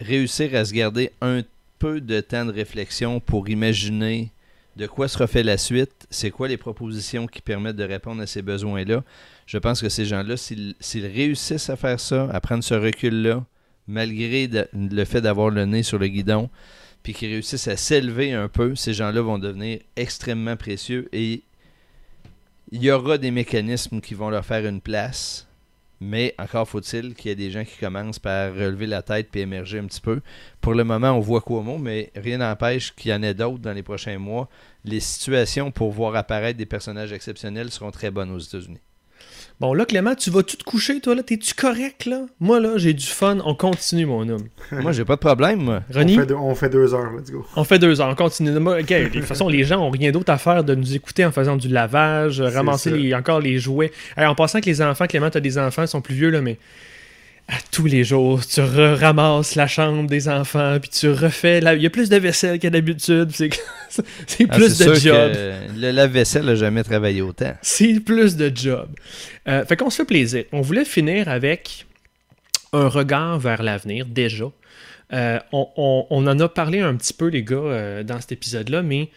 réussir à se garder un peu de temps de réflexion pour imaginer de quoi sera fait la suite, c'est quoi les propositions qui permettent de répondre à ces besoins-là. Je pense que ces gens-là, s'ils réussissent à faire ça, à prendre ce recul-là, malgré le fait d'avoir le nez sur le guidon, puis qu'ils réussissent à s'élever un peu, ces gens-là vont devenir extrêmement précieux et il y aura des mécanismes qui vont leur faire une place mais encore faut-il qu'il y ait des gens qui commencent par relever la tête puis émerger un petit peu. Pour le moment, on voit Cuomo, mais rien n'empêche qu'il y en ait d'autres dans les prochains mois. Les situations pour voir apparaître des personnages exceptionnels seront très bonnes aux États-Unis. Bon, là, Clément, tu vas-tu te coucher, toi, là? T'es-tu correct, là? Moi, là, j'ai du fun. On continue, mon homme. moi, j'ai pas de problème, moi. Ronnie? On fait, deux, heures, let's go. On fait deux heures, on continue. de toute façon, les gens ont rien d'autre à faire de nous écouter en faisant du lavage, ramasser encore les jouets. en passant que les enfants, Clément, t'as des enfants, ils sont plus vieux, là, mais à tous les jours, tu ramasses la chambre des enfants, puis tu refais. Il y a plus de vaisselle qu'à d'habitude. C'est ah, plus de job. le lave-vaisselle n'a jamais travaillé autant. C'est plus de job. Euh, fait qu'on se fait plaisir. On voulait finir avec un regard vers l'avenir, déjà. Euh, on, en a parlé un petit peu, les gars, euh, dans cet épisode-là, mais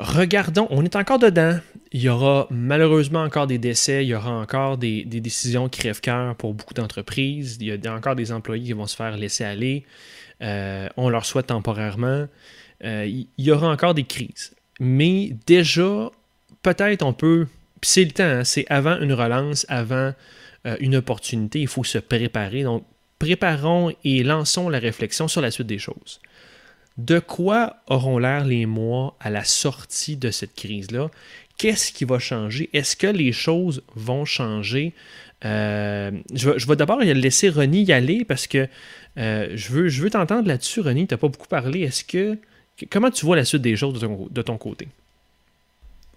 regardons, on est encore dedans. Il y aura malheureusement encore des décès, il y aura encore des, décisions crève-cœur pour beaucoup d'entreprises. Il y a encore des employés qui vont se faire laisser aller. Euh, on leur souhaite temporairement. Euh, il y aura encore des crises. Mais déjà, peut-être on peut. c'est le temps, hein, c'est avant une relance, avant euh, une opportunité. Il faut se préparer. Donc, préparons et lançons la réflexion sur la suite des choses. De quoi auront l'air les mois à la sortie de cette crise-là? Qu'est-ce qui va changer? Est-ce que les choses vont changer? Euh, je vais, d'abord laisser Ronnie y aller parce que euh, je veux, je veux t'entendre là-dessus, Ronnie. Tu n'as pas beaucoup parlé. Est-ce que. Comment tu vois la suite des choses de ton, côté?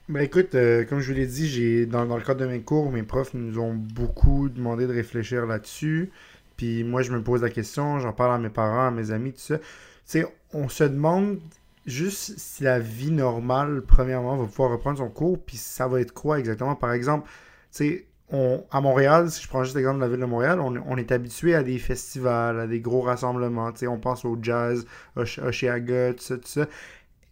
Ben écoute, euh, comme je vous l'ai dit, j'ai dans, dans, le cadre de mes cours, mes profs nous ont beaucoup demandé de réfléchir là-dessus. Puis moi, je me pose la question, j'en parle à mes parents, à mes amis, tout ça sais, on se demande juste si la vie normale, premièrement, va pouvoir reprendre son cours, puis ça va être quoi exactement? Par exemple, tu sais, à Montréal, si je prends juste l'exemple de la ville de Montréal, on, est habitué à des festivals, à des gros rassemblements. Tu sais, on pense au jazz, Oshiaga, tout ça, tout ça.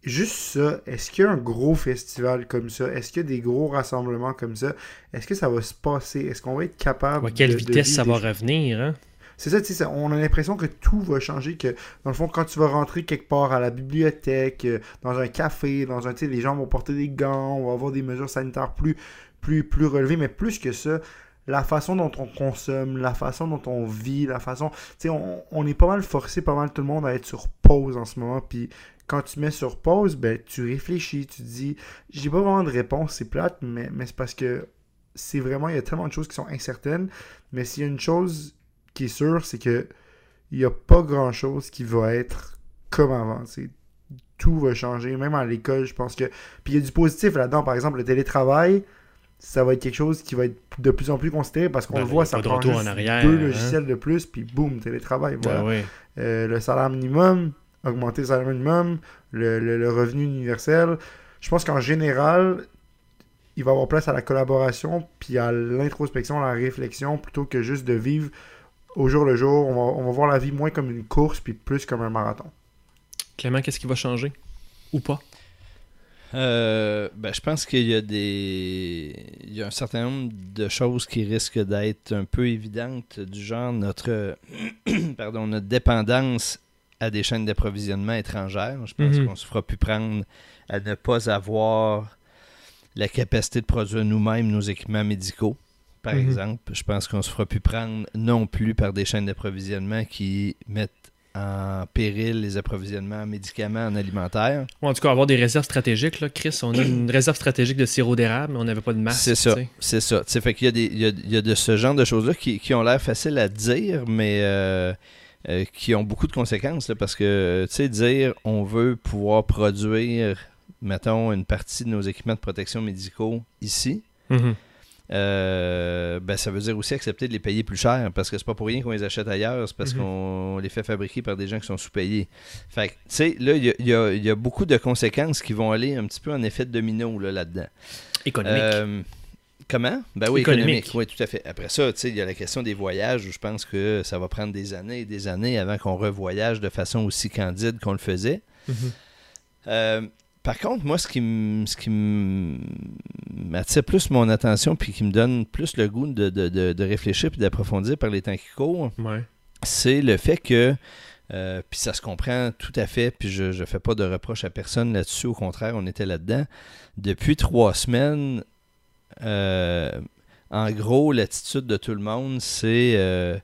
Juste ça, est-ce qu'il y a un gros festival comme ça? Est-ce qu'il y a des gros rassemblements comme ça? Est-ce que ça va se passer? Est-ce qu'on va être capable à quelle vitesse ça va revenir, hein? C'est ça, tu sais, on a l'impression que tout va changer, que dans le fond, quand tu vas rentrer quelque part à la bibliothèque, euh, dans un café, dans un, tu sais, les gens vont porter des gants, on va avoir des mesures sanitaires plus, plus, plus relevées, mais plus que ça, la façon dont on consomme, la façon dont on vit, la façon, tu sais, on, on, est pas mal forcé, pas mal tout le monde à être sur pause en ce moment, puis quand tu mets sur pause, ben, tu réfléchis, tu te dis, j'ai pas vraiment de réponse, c'est plate, mais, mais c'est parce que c'est vraiment, il y a tellement de choses qui sont incertaines, mais s'il y a une chose qui est sûr, c'est que il n'y a pas grand chose qui va être comme avant. Tout va changer, même à l'école, je pense que. Puis il y a du positif là-dedans, par exemple, le télétravail, ça va être quelque chose qui va être de plus en plus considéré parce qu'on ben, le voit, ça prend juste arrière, deux hein. logiciels de plus, puis boum, télétravail. Ben voilà. Euh, le salaire minimum, augmenter le salaire minimum, le, revenu universel. Je pense qu'en général, il va y avoir place à la collaboration, puis à l'introspection, à la réflexion, plutôt que juste de vivre au jour le jour. On va, voir la vie moins comme une course, puis plus comme un marathon. Clément, qu'est-ce qui va changer? Ou pas? Euh, ben, je pense qu'il y a des il y a un certain nombre de choses qui risquent d'être un peu évidentes du genre notre pardon notre dépendance à des chaînes d'approvisionnement étrangères. Je pense mhm. qu'on se fera plus prendre à ne pas avoir la capacité de produire nous-mêmes nos équipements médicaux par mhm. exemple. Je pense qu'on se fera plus prendre non plus par des chaînes d'approvisionnement qui mettent en péril les approvisionnements en médicaments, en alimentaire. en tout cas, avoir des réserves stratégiques. Là. Chris, on a une réserve stratégique de sirop d'érable, mais on n'avait pas de masse. C'est ça. C'est ça. fait qu'il y a, des, il y, a, de ce genre de choses-là qui, ont l'air faciles à dire, mais euh, euh, qui ont beaucoup de conséquences. parce que, tu sais, dire on veut pouvoir produire, mettons, une partie de nos équipements de protection médicaux ici. Mhm. Euh, ben, ça veut dire aussi accepter de les payer plus cher parce que c'est pas pour rien qu'on les achète ailleurs, c'est parce mhm. qu'on les fait fabriquer par des gens qui sont sous-payés. Fait tu sais, là, il y a, beaucoup de conséquences qui vont aller un petit peu en effet de domino là-dedans. Économique. Euh, Comment? Ben oui, Économique. économique. Oui, tout à fait. Après ça, tu sais, il y a la question des voyages où je pense que ça va prendre des années et des années avant qu'on revoyage de façon aussi candide qu'on le faisait. Mhm. Euh, par contre, moi, ce qui m'attire plus mon attention puis qui me donne plus le goût de, de- de- de réfléchir puis d'approfondir par les temps qui courent, Ouais. c'est le fait que, euh, puis ça se comprend tout à fait, puis je ne fais pas de reproche à personne là-dessus, au contraire, on était là-dedans. Depuis trois semaines, euh, en gros, l'attitude de tout le monde, c'est euh,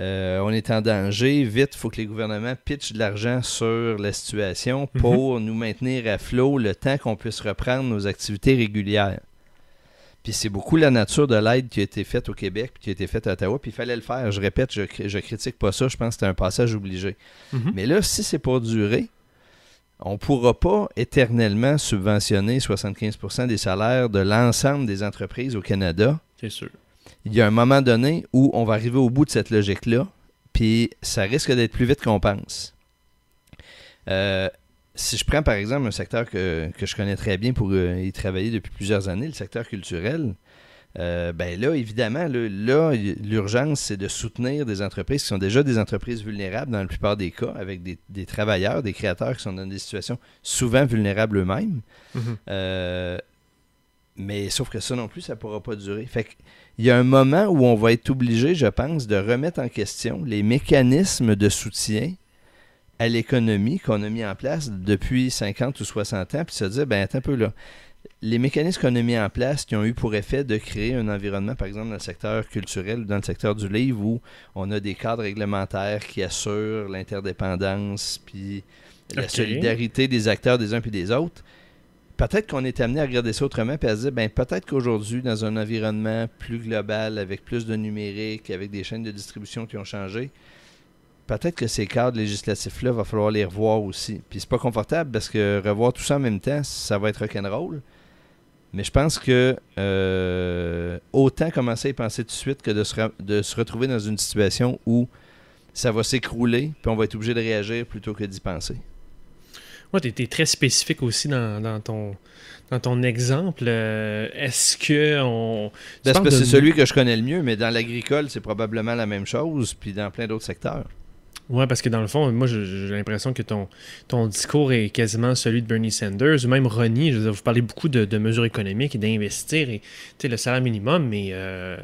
euh, on est en danger, vite, il faut que les gouvernements pitchent de l'argent sur la situation Mhm. pour nous maintenir à flot le temps qu'on puisse reprendre nos activités régulières. Puis c'est beaucoup la nature de l'aide qui a été faite au Québec, puis qui a été faite à Ottawa, puis il fallait le faire. Je répète, je, je critique pas ça, je pense que c'était un passage obligé. Mhm. Mais là, si c'est pour durer, on ne pourra pas éternellement subventionner 75% des salaires de l'ensemble des entreprises au Canada. C'est sûr. Il y a un moment donné où on va arriver au bout de cette logique-là, puis ça risque d'être plus vite qu'on pense. Euh, si je prends par exemple un secteur que, que je connais très bien pour euh, y travailler depuis plusieurs années, le secteur culturel, euh, ben là, évidemment, là, l'urgence, c'est de soutenir des entreprises qui sont déjà des entreprises vulnérables dans la plupart des cas, avec des, des travailleurs, des créateurs qui sont dans des situations souvent vulnérables eux-mêmes. Mhm. Mais sauf que ça non plus, ça ne pourra pas durer. Fait que, il y a un moment où on va être obligé, je pense, de remettre en question les mécanismes de soutien à l'économie qu'on a mis en place depuis 50 ou 60 ans, puis se dire, ben attends un peu là. Les mécanismes qu'on a mis en place qui ont eu pour effet de créer un environnement, par exemple, dans le secteur culturel ou dans le secteur du livre, où on a des cadres réglementaires qui assurent l'interdépendance, puis la solidarité des acteurs des uns puis des autres peut-être qu'on est amené à regarder ça autrement et à se dire, ben, peut-être qu'aujourd'hui, dans un environnement plus global, avec plus de numérique, avec des chaînes de distribution qui ont changé, peut-être que ces cadres législatifs-là, va falloir les revoir aussi. Puis c'est pas confortable parce que revoir tout ça en même temps, ça va être rock'n'roll. Mais je pense que euh, autant commencer à y penser tout de suite que de se, de se retrouver dans une situation où ça va s'écrouler, puis on va être obligé de réagir plutôt que d'y penser. Ouais, tu es, très spécifique aussi dans, dans ton, dans ton exemple. Euh, Est-ce que on. c'est parles parce que de- c'est celui que je connais le mieux, mais dans l'agricole, c'est probablement la même chose, puis dans plein d'autres secteurs. Ouais, parce que dans le fond, moi, j'ai l'impression que ton, ton discours est quasiment celui de Bernie Sanders ou même Ronnie. Je veux dire, vous parlez beaucoup de, de mesures économiques et d'investir et le salaire minimum, mais euh,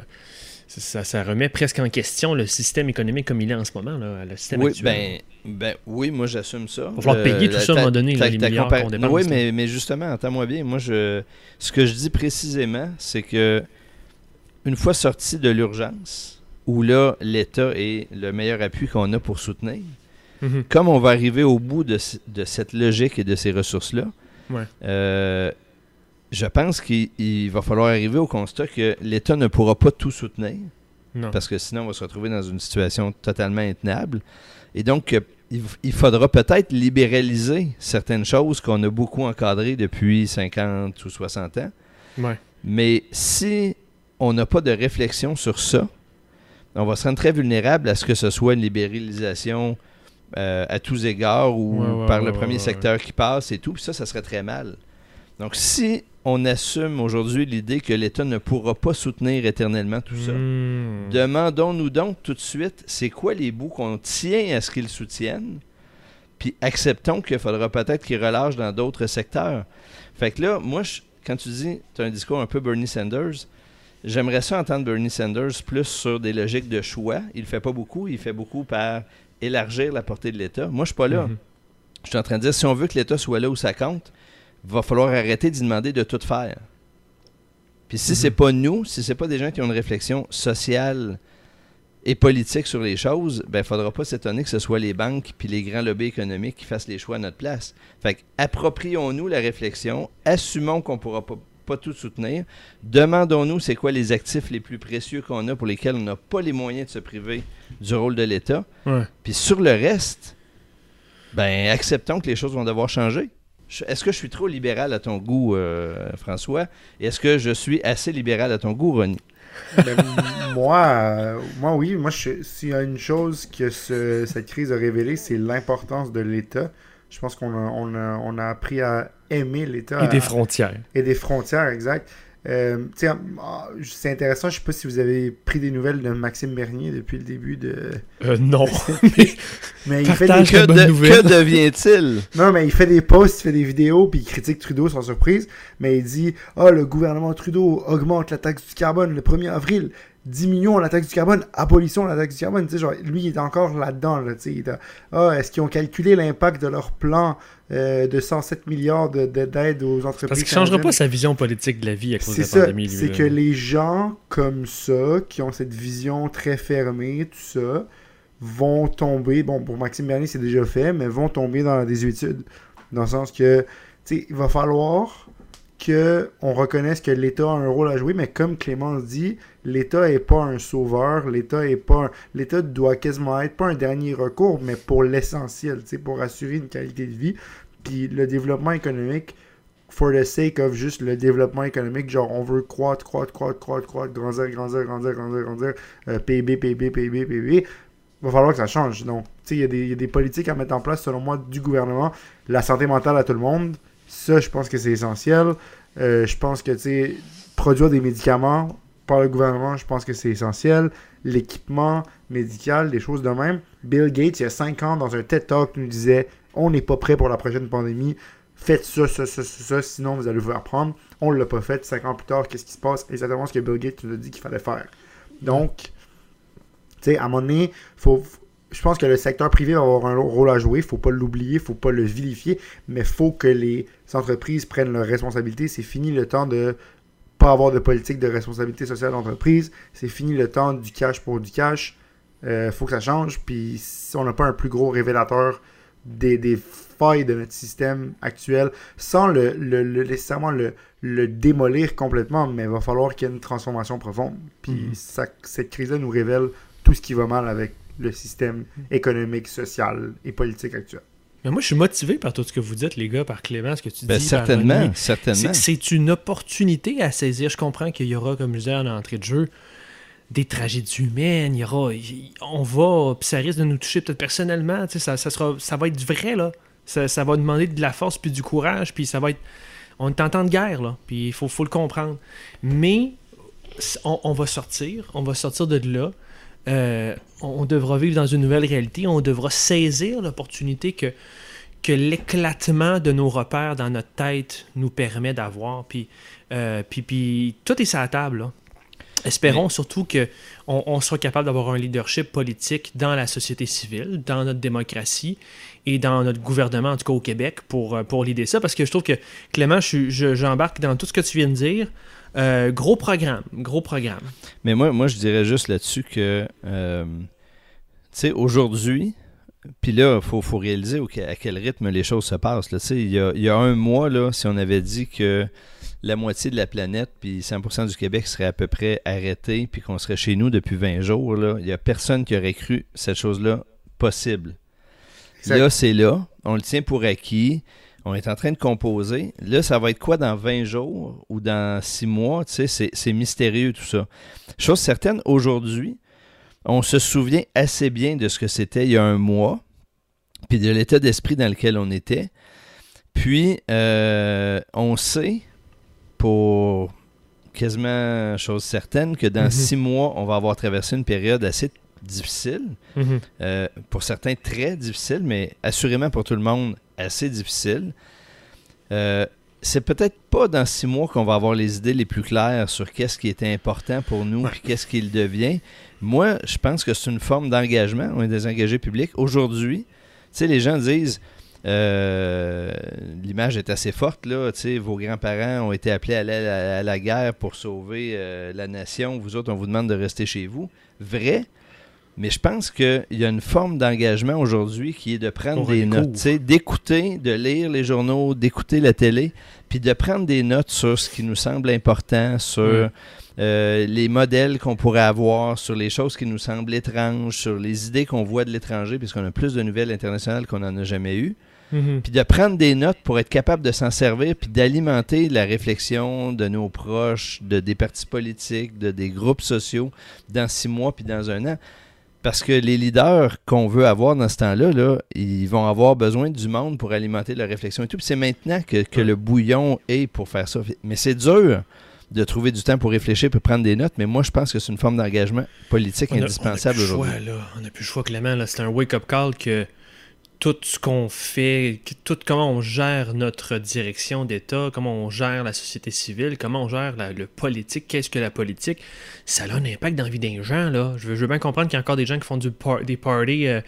ça, ça remet presque en question le système économique comme il est en ce moment, là, le système Oui, actuel. ben, ben, oui, moi j'assume ça. va falloir payer tout ça à un moment donné, les milliards qu'on dépense, Oui, mais, mais justement, entends-moi bien, moi je ce que je dis précisément, c'est que une fois sorti de l'urgence, où là, l'État est le meilleur appui qu'on a pour soutenir, Mhm. comme on va arriver au bout de, de cette logique et de ces ressources-là, Ouais. euh, je pense qu'il il va falloir arriver au constat que l'État ne pourra pas tout soutenir Non. parce que sinon on va se retrouver dans une situation totalement intenable. Et donc, euh, il, faudra peut-être libéraliser certaines choses qu'on a beaucoup encadrées depuis 50 ou 60 ans. Ouais. Mais si on n'a pas de réflexion sur ça, on va se rendre très vulnérable à ce que ce soit une libéralisation euh, à tous égards ou Ouais, ouais, par le premier secteur qui passe et tout. Puis ça, ça serait très mal. Donc, si on assume aujourd'hui l'idée que l'État ne pourra pas soutenir éternellement tout ça, Hmm. Demandons-nous donc tout de suite, c'est quoi les bouts qu'on tient à ce qu'ils soutiennent, puis acceptons qu'il faudra peut-être qu'ils relâchent dans d'autres secteurs. Fait que là, moi, je- quand tu dis, tu as un discours un peu Bernie Sanders, j'aimerais ça entendre Bernie Sanders plus sur des logiques de choix. Il le fait pas beaucoup, il fait beaucoup par élargir la portée de l'État. Moi, je suis pas là. Mhm. Je suis en train de dire, si on veut que l'État soit là où ça compte, va falloir arrêter d'y demander de tout faire. Puis si c'est pas nous, si c'est pas des gens qui ont une réflexion sociale et politique sur les choses, ben faudra pas s'étonner que ce soit les banques puis les grands lobbies économiques qui fassent les choix à notre place. Fait que approprions-nous la réflexion, assumons qu'on pourra pas, pas tout soutenir, demandons-nous c'est quoi les actifs les plus précieux qu'on a pour lesquels on n'a pas les moyens de se priver du rôle de l'État. Ouais. Puis sur le reste, ben acceptons que les choses vont devoir changer. Est-ce que je suis trop libéral à ton goût, euh, François? Et est-ce que je suis assez libéral à ton goût, Ronnie? Ben, moi, euh, moi, oui. Moi, je- s'il y a une chose que ce- cette crise a révélée, c'est l'importance de l'État. Je pense qu'on a, on a, on a appris à aimer l'État. Et des à- frontières. et des frontières, exact. Euh, c'est intéressant, je sais pas si vous avez pris des nouvelles de Maxime Bernier depuis le début de. Euh, non. mais il fait des que, que devient-il? Non, mais il fait des posts, il fait des vidéos, puis il critique Trudeau sans surprise. Mais il dit Ah, oh, le gouvernement Trudeau augmente la taxe du carbone le 1er avril. Diminuons la taxe du carbone, abolissons la taxe du carbone. Genre, lui, il est encore là-dedans. Là, ah, est-ce qu'ils ont calculé l'impact de leur plan euh, de 107 milliards d'aide aux entreprises Parce qu'il ne changera pas sa vision politique de la vie à cause de la ça, pandémie. C'est que les gens comme ça, qui ont cette vision très fermée, tout ça, vont tomber, bon, pour Maxime Bernier, c'est déjà fait, mais vont tomber dans la désuétude. Dans le sens que, tu sais, il va falloir qu'on reconnaisse que l'État a un rôle à jouer, mais comme Clémence dit, l'État n'est pas un sauveur, l'État est pas l'État doit quasiment être pas un dernier recours, mais pour l'essentiel, pour assurer une qualité de vie. Puis le développement économique, for the sake of juste le développement économique, genre on veut croître, croître, croître, croître, croître, grandir, grandir, grandir, grandir, grandir, PIB, PIB, PIB, PIB, va falloir que ça change. Donc, il y, a des politiques à mettre en place, selon moi, du gouvernement. La santé mentale à tout le monde, ça, je pense que c'est essentiel. Euh, je pense que, tu sais, produire des médicaments par le gouvernement, je pense que c'est essentiel. L'équipement médical, des choses de même. Bill Gates, il y a 5 ans, dans un TED Talk, nous disait on n'est pas prêt pour la prochaine pandémie. Faites ça, ça, ça, ça, sinon vous allez vous apprendre. On ne l'a pas fait. 5 ans plus tard, qu'est-ce qui se passe? Exactement ce que Bill Gates nous a dit qu'il fallait faire. Donc, tu sais, à un moment donné, faut, je pense que le secteur privé va avoir un rôle à jouer. Faut pas l'oublier, faut pas le vilifier, mais faut que les entreprises prennent leurs responsabilités. C'est fini le temps de pas avoir de politique de responsabilité sociale d'entreprise. C'est fini le temps du cash pour du cash. Il euh, faut que ça change. Puis si on n'a pas un plus gros révélateur des, des, failles de notre système actuel, sans le, le, nécessairement le, le, démolir complètement, mais il va falloir qu'il y ait une transformation profonde. Puis mm-hmm. cette crise-là nous révèle tout ce qui va mal avec le système économique, social et politique actuel. Mais moi, je suis motivé par tout ce que vous dites, les gars, par Clément, ce que tu ben, dis. Certainement, certainement. C'est une opportunité à saisir. Je comprends qu'il y aura, comme je disais en entrée de jeu, des tragédies humaines. Il y aura, on va, puis ça risque de nous toucher peut-être personnellement. Ça, ça, sera, ça va être vrai, là. Ça, ça, va demander de la force puis du courage, puis ça va être. On est en temps de guerre, là, puis il faut, faut le comprendre. Mais on, on va sortir, on va sortir de là. Euh, on devra vivre dans une nouvelle réalité, on devra saisir l'opportunité que, que l'éclatement de nos repères dans notre tête nous permet d'avoir. Puis, euh, puis, puis, tout est sur la table. Espérons surtout qu'on on soit capable d'avoir un leadership politique dans la société civile, dans notre démocratie et dans notre gouvernement, en tout cas au Québec, pour, pour l'idée ça. Parce que je trouve que, Clément, j'embarque dans tout ce que tu viens de dire. Euh, gros programme, gros programme. Mais moi, moi je dirais juste là-dessus que, euh, tu sais, aujourd'hui, puis là, il faut, faut, réaliser à quel rythme les choses se passent. Là. Il, y a, il y a un mois, là, si on avait dit que la moitié de la planète, puis 100% du Québec serait à peu près arrêté, puis qu'on serait chez nous depuis 20 jours, là, il n'y a personne qui aurait cru cette chose-là possible. Là, c'est là. On le tient pour acquis on est en train de composer. Là, ça va être quoi dans 20 jours ou dans 6 mois? Tu sais, c'est mystérieux tout ça. Chose certaine, aujourd'hui, on se souvient assez bien de ce que c'était il y a un mois, puis de l'état d'esprit dans lequel on était. Puis, euh, on sait, pour quasiment chose certaine, que dans 6 mhm. mois, on va avoir traversé une période assez difficile. Mhm. Euh, pour certains, très difficile, mais assurément pour tout le monde, assez difficile. Euh, c'est peut-être pas dans six mois qu'on va avoir les idées les plus claires sur qu'est-ce qui était important pour nous et qu'est-ce qu'il devient. Moi, je pense que c'est une forme d'engagement. On est des engagés publics. Aujourd'hui, tu sais, les gens disent euh, l'image est assez forte, là. Tu sais, vos grands-parents ont été appelés à la, à la guerre pour sauver euh, la nation. Vous autres, on vous demande de rester chez vous. Vrai, mais je pense qu'il y a une forme d'engagement aujourd'hui qui est de prendre des notes, d'écouter, de lire les journaux, d'écouter la télé, puis de prendre des notes sur ce qui nous semble important, sur euh, les modèles qu'on pourrait avoir, sur les choses qui nous semblent étranges, sur les idées qu'on voit de l'étranger, puisqu'on a plus de nouvelles internationales qu'on n'en a jamais eues. Mm-hmm. Puis de prendre des notes pour être capable de s'en servir, puis d'alimenter la réflexion de nos proches, de des partis politiques, de des groupes sociaux dans six mois, puis dans un an. Parce que les leaders qu'on veut avoir dans ce temps-là, là, ils vont avoir besoin du monde pour alimenter leur réflexion et tout. C'est maintenant que, le bouillon est pour faire ça. Mais c'est dur de trouver du temps pour réfléchir et prendre des notes, mais moi, je pense que c'est une forme d'engagement politique On a- indispensable on a plus le aujourd'hui. choix, là. On n'a plus le choix, Clément. C'est un wake-up call que tout ce qu'on fait, tout comment on gère notre direction d'État, comment on gère la société civile, comment on gère le politique, qu'est-ce que la politique, ça a un impact dans la vie des gens. Là. Je, veux, bien comprendre qu'il y a encore des gens qui font du par- des parties, euh,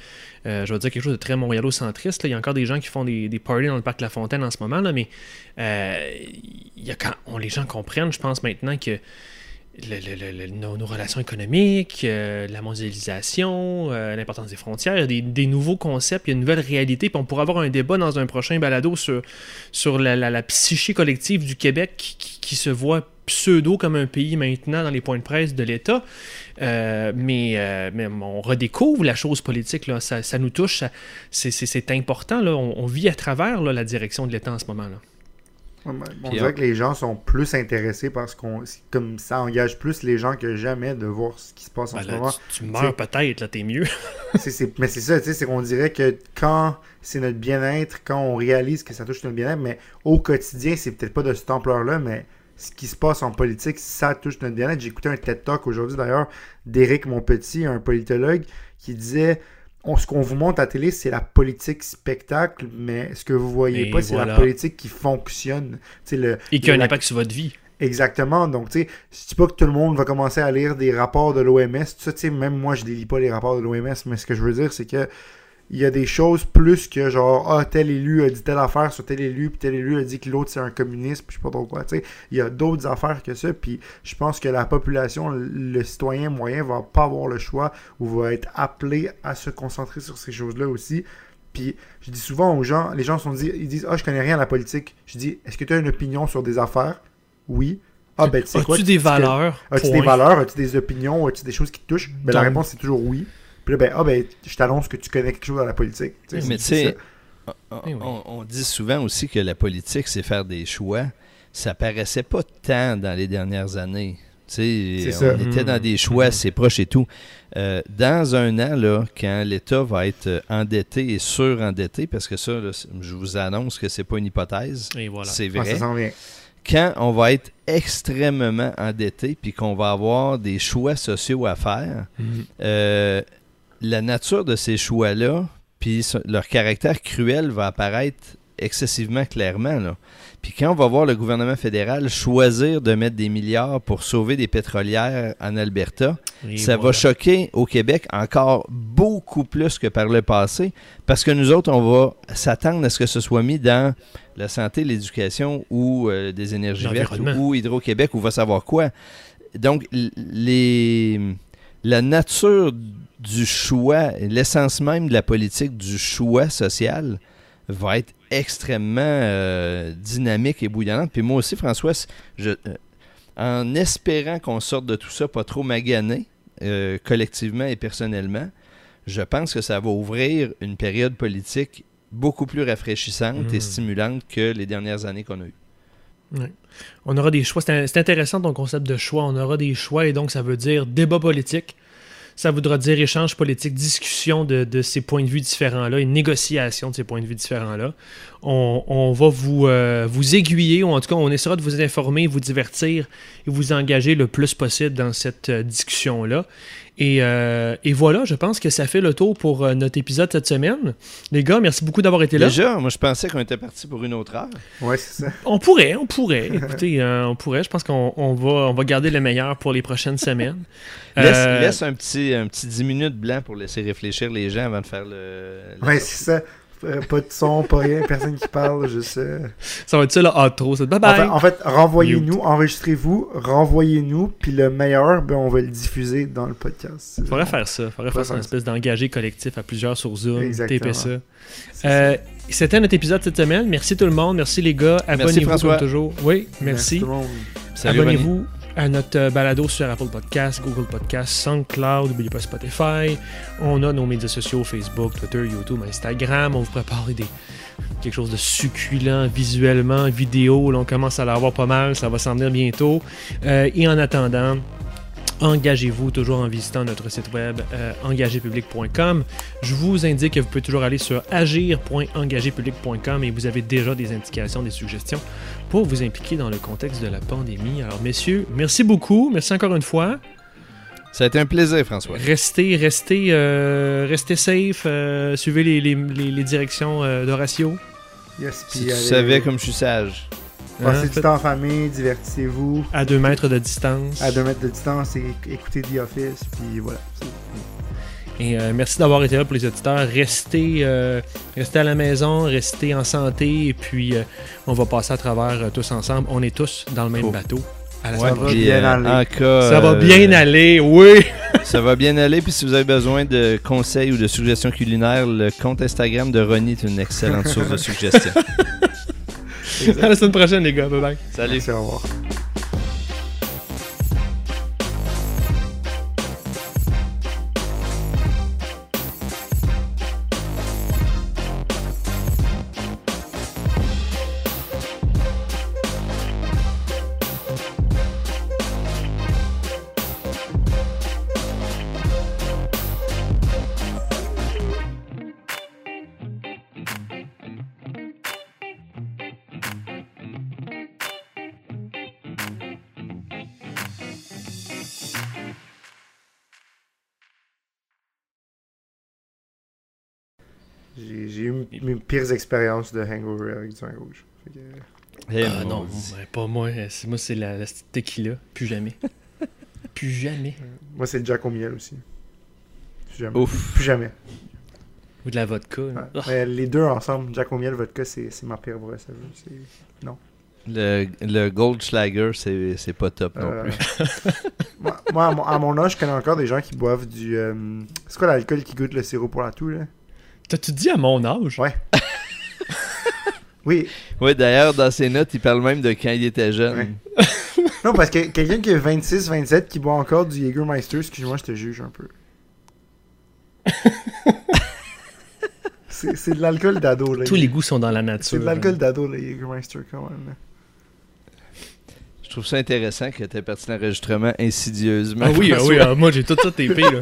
euh, je vais dire quelque chose de très montréalocentriste. là. Il y a encore des gens qui font des, parties dans le parc La Fontaine en ce moment, là, mais euh, y a quand, les gens comprennent, je pense maintenant que nos, relations économiques, euh, la mondialisation, euh, l'importance des frontières, il y a des, nouveaux concepts, il y a une nouvelle réalité, puis on pourra avoir un débat dans un prochain balado sur, sur la, psyché collective du Québec qui, se voit pseudo comme un pays maintenant dans les points de presse de l'État. Euh, mais, mais on redécouvre la chose politique, là. Ça, nous touche, c'est- important. Là. On, vit à travers la direction de l'État en ce moment. Là. On dirait que les gens sont plus intéressés parce qu'on comme ça engage plus les gens que jamais de voir ce qui se passe en Ben ce moment. tu, tu meurs peut-être, là, t'es mieux. Mais c'est ça, tu sais, c'est qu'on dirait que quand c'est notre bien-être, quand on réalise que ça touche notre bien-être, mais au quotidien, c'est peut-être pas de cette ampleur-là, mais ce qui se passe en politique, ça touche notre bien-être. J'ai écouté un TED Talk aujourd'hui d'ailleurs d'Éric Monpetit, un politologue, qui disait on- ce qu'on vous montre à la télé, c'est la politique spectacle, mais ce que vous voyez Et pas, c'est voilà. la politique qui fonctionne. Le, Et qui a un impact sur votre vie. Exactement. Donc, tu sais, je dis pas que tout le monde va commencer à lire des rapports de l'OMS. Tu sais, même moi, je ne lis pas les rapports de l'OMS, mais ce que je veux dire, c'est que il y a des choses plus que genre, ah, tel élu a dit telle affaire sur tel élu, puis tel élu a dit que l'autre c'est un communiste, puis je sais pas trop quoi. Tu sais, il y a d'autres affaires que ça, puis je pense que la population, le, citoyen moyen, va pas avoir le choix ou va être appelé à se concentrer sur ces choses-là aussi. Puis je dis souvent aux gens, les gens sont dit, ils disent, ah, je connais rien à la politique. Je dis, est-ce que tu as une opinion sur des affaires? Oui. Ah, ben, tu sais quoi As-tu tu des valeurs? As-tu des valeurs? As-tu des opinions? As-tu des choses qui te touchent? Ben, la réponse, c'est toujours oui. Puis là, ben, ah, ben, je t'annonce que tu connais quelque chose dans la politique. Mais tu sais, on, Eh on- on dit souvent aussi que la politique, c'est faire des choix. Ça paraissait pas tant dans les dernières années. Tu sais, C'est on ça. était dans Mhm. des choix assez proches et tout. Euh, dans un an, là, quand l'État va être endetté et surendetté, parce que ça, là, je vous annonce que c'est pas une hypothèse, Et voilà. c'est Ah, vrai. ça s'en vient. quand on va être extrêmement endetté puis qu'on va avoir des choix sociaux à faire, Mhm. euh, la nature de ces choix-là, puis leur caractère cruel va apparaître excessivement clairement. Là. Puis quand on va voir le gouvernement fédéral choisir de mettre des milliards pour sauver des pétrolières en Alberta, Et ça va choquer au Québec encore beaucoup plus que par le passé, parce que nous autres, on va s'attendre à ce que ce soit mis dans la santé, l'éducation ou euh, des énergies vertes ou Hydro-Québec ou va savoir quoi. Donc, les, la nature du choix, l'essence même de la politique du choix social va être extrêmement euh, dynamique et bouillonnante. Puis moi aussi, François, je, euh, en espérant qu'on sorte de tout ça pas trop magané, euh, collectivement et personnellement, je pense que ça va ouvrir une période politique beaucoup plus rafraîchissante et stimulante que les dernières années qu'on a eues. Ouais. On aura des choix. C'est intéressant ton concept de choix. On aura des choix et donc ça veut dire débat politique. Ça voudra dire échange politique, discussion de, ces points de vue différents-là, une négociation de ces points de vue différents-là. On, on va vous, euh, vous aiguiller, ou en tout cas, on essaiera de vous informer, vous divertir et vous engager le plus possible dans cette euh, discussion-là. Et, euh, et voilà, je pense que ça fait le tour pour euh, notre épisode cette semaine. Les gars, merci beaucoup d'avoir été là. Déjà, moi je pensais qu'on était parti pour une autre heure. Ouais, c'est ça. On pourrait, on pourrait. Écoutez, euh, on pourrait. Je pense qu'on on va, on va garder le meilleur pour les prochaines semaines. Laisse, Euh, laisse un, petit, un petit 10 minutes blanc pour laisser réfléchir les gens avant de faire le. la Ouais, c'est ça. Euh, Pas de son, pas rien, personne qui parle, juste. euh, Ça va être ça, là, outro. ça. Bye En bye. fait, en fait, renvoyez-nous, enregistrez-vous, renvoyez-nous, puis le meilleur, ben, on va le diffuser dans le podcast. Faudrait faire ça. Faudrait faire ça, une espèce d'engagé collectif à plusieurs sur Zoom. Exactement. Euh. C'était notre épisode cette semaine. Merci tout le monde. Merci les gars. Abonnez-vous comme toujours. Oui, merci. le. Abonnez-vous à notre balado sur Apple Podcasts, Google Podcasts, SoundCloud, n'oubliez pas Spotify. On a nos médias sociaux, Facebook, Twitter, YouTube, Instagram. On vous prépare des, quelque chose de succulent visuellement, vidéo. Là, on commence à l'avoir pas mal. Ça va s'en venir bientôt. Euh, et en attendant, engagez-vous toujours en visitant notre site web euh, engagépublic.com. Je vous indique que vous pouvez toujours aller sur agir.engagépublic.com et vous avez déjà des indications, des suggestions pour vous impliquer dans le contexte de la pandémie. Alors, messieurs, merci beaucoup. Merci encore une fois. Ça a été un plaisir, François. Restez, restez, euh, restez safe. euh, suivez les, les- les- les directions euh, d'Horatio. Yes, Si puis tu allez- savais comme je suis sage. Passez Hein, du temps en famille, divertissez-vous. à deux mètres de distance. À 2 mètres de distance et écoutez The Office. Puis voilà. Et euh, merci d'avoir été là pour les auditeurs. Restez, euh, restez à la maison, restez en santé et puis euh, on va passer à travers euh, tous ensemble. On est tous dans le même Cool. bateau. À la Ouais, semaine va bien euh, aller. cas, Ça va euh, bien aller, oui! Ça va bien aller. Puis si vous avez besoin de conseils ou de suggestions culinaires, le compte Instagram de Ronnie est une excellente source de suggestions. à la semaine prochaine, les gars. Bye bye. Salut. Merci, au revoir. Pires expériences de hangover avec du vin rouge. Que- Eh, Ah non, pas moi. C'est- Moi, c'est la, la petite tequila. Plus jamais. Plus jamais. Moi, c'est le Jack au miel aussi. Plus jamais. Ouf. Plus jamais. Ou de la vodka. Ouais. là. Mais les deux ensemble, Jack au miel, vodka, c'est ma pire brosse. C'est- Le, le Goldschlager, c'est c'est pas top non Euh, plus. moi, moi, à, mon, à mon âge, je connais encore des gens qui boivent du. euh, c'est quoi l'alcool qui goûte le sirop pour la toux, là? T'as-tu dit à mon âge? Ouais. Oui. Oui, d'ailleurs, dans ses notes, il parle même de quand il était jeune. Ouais. Non, parce que quelqu'un qui a 26, 27 qui boit encore du Jägermeister, excuse-moi, je te juge un peu. c'est c'est de l'alcool d'ado, là. Tous les goûts sont dans la nature. C'est de l'alcool d'ado, le Jägermeister, quand même. là. Je trouve ça intéressant que tu aies parti l'enregistrement insidieusement. Ah oui, ah François. oui, ah, moi j'ai tout ça tapé là.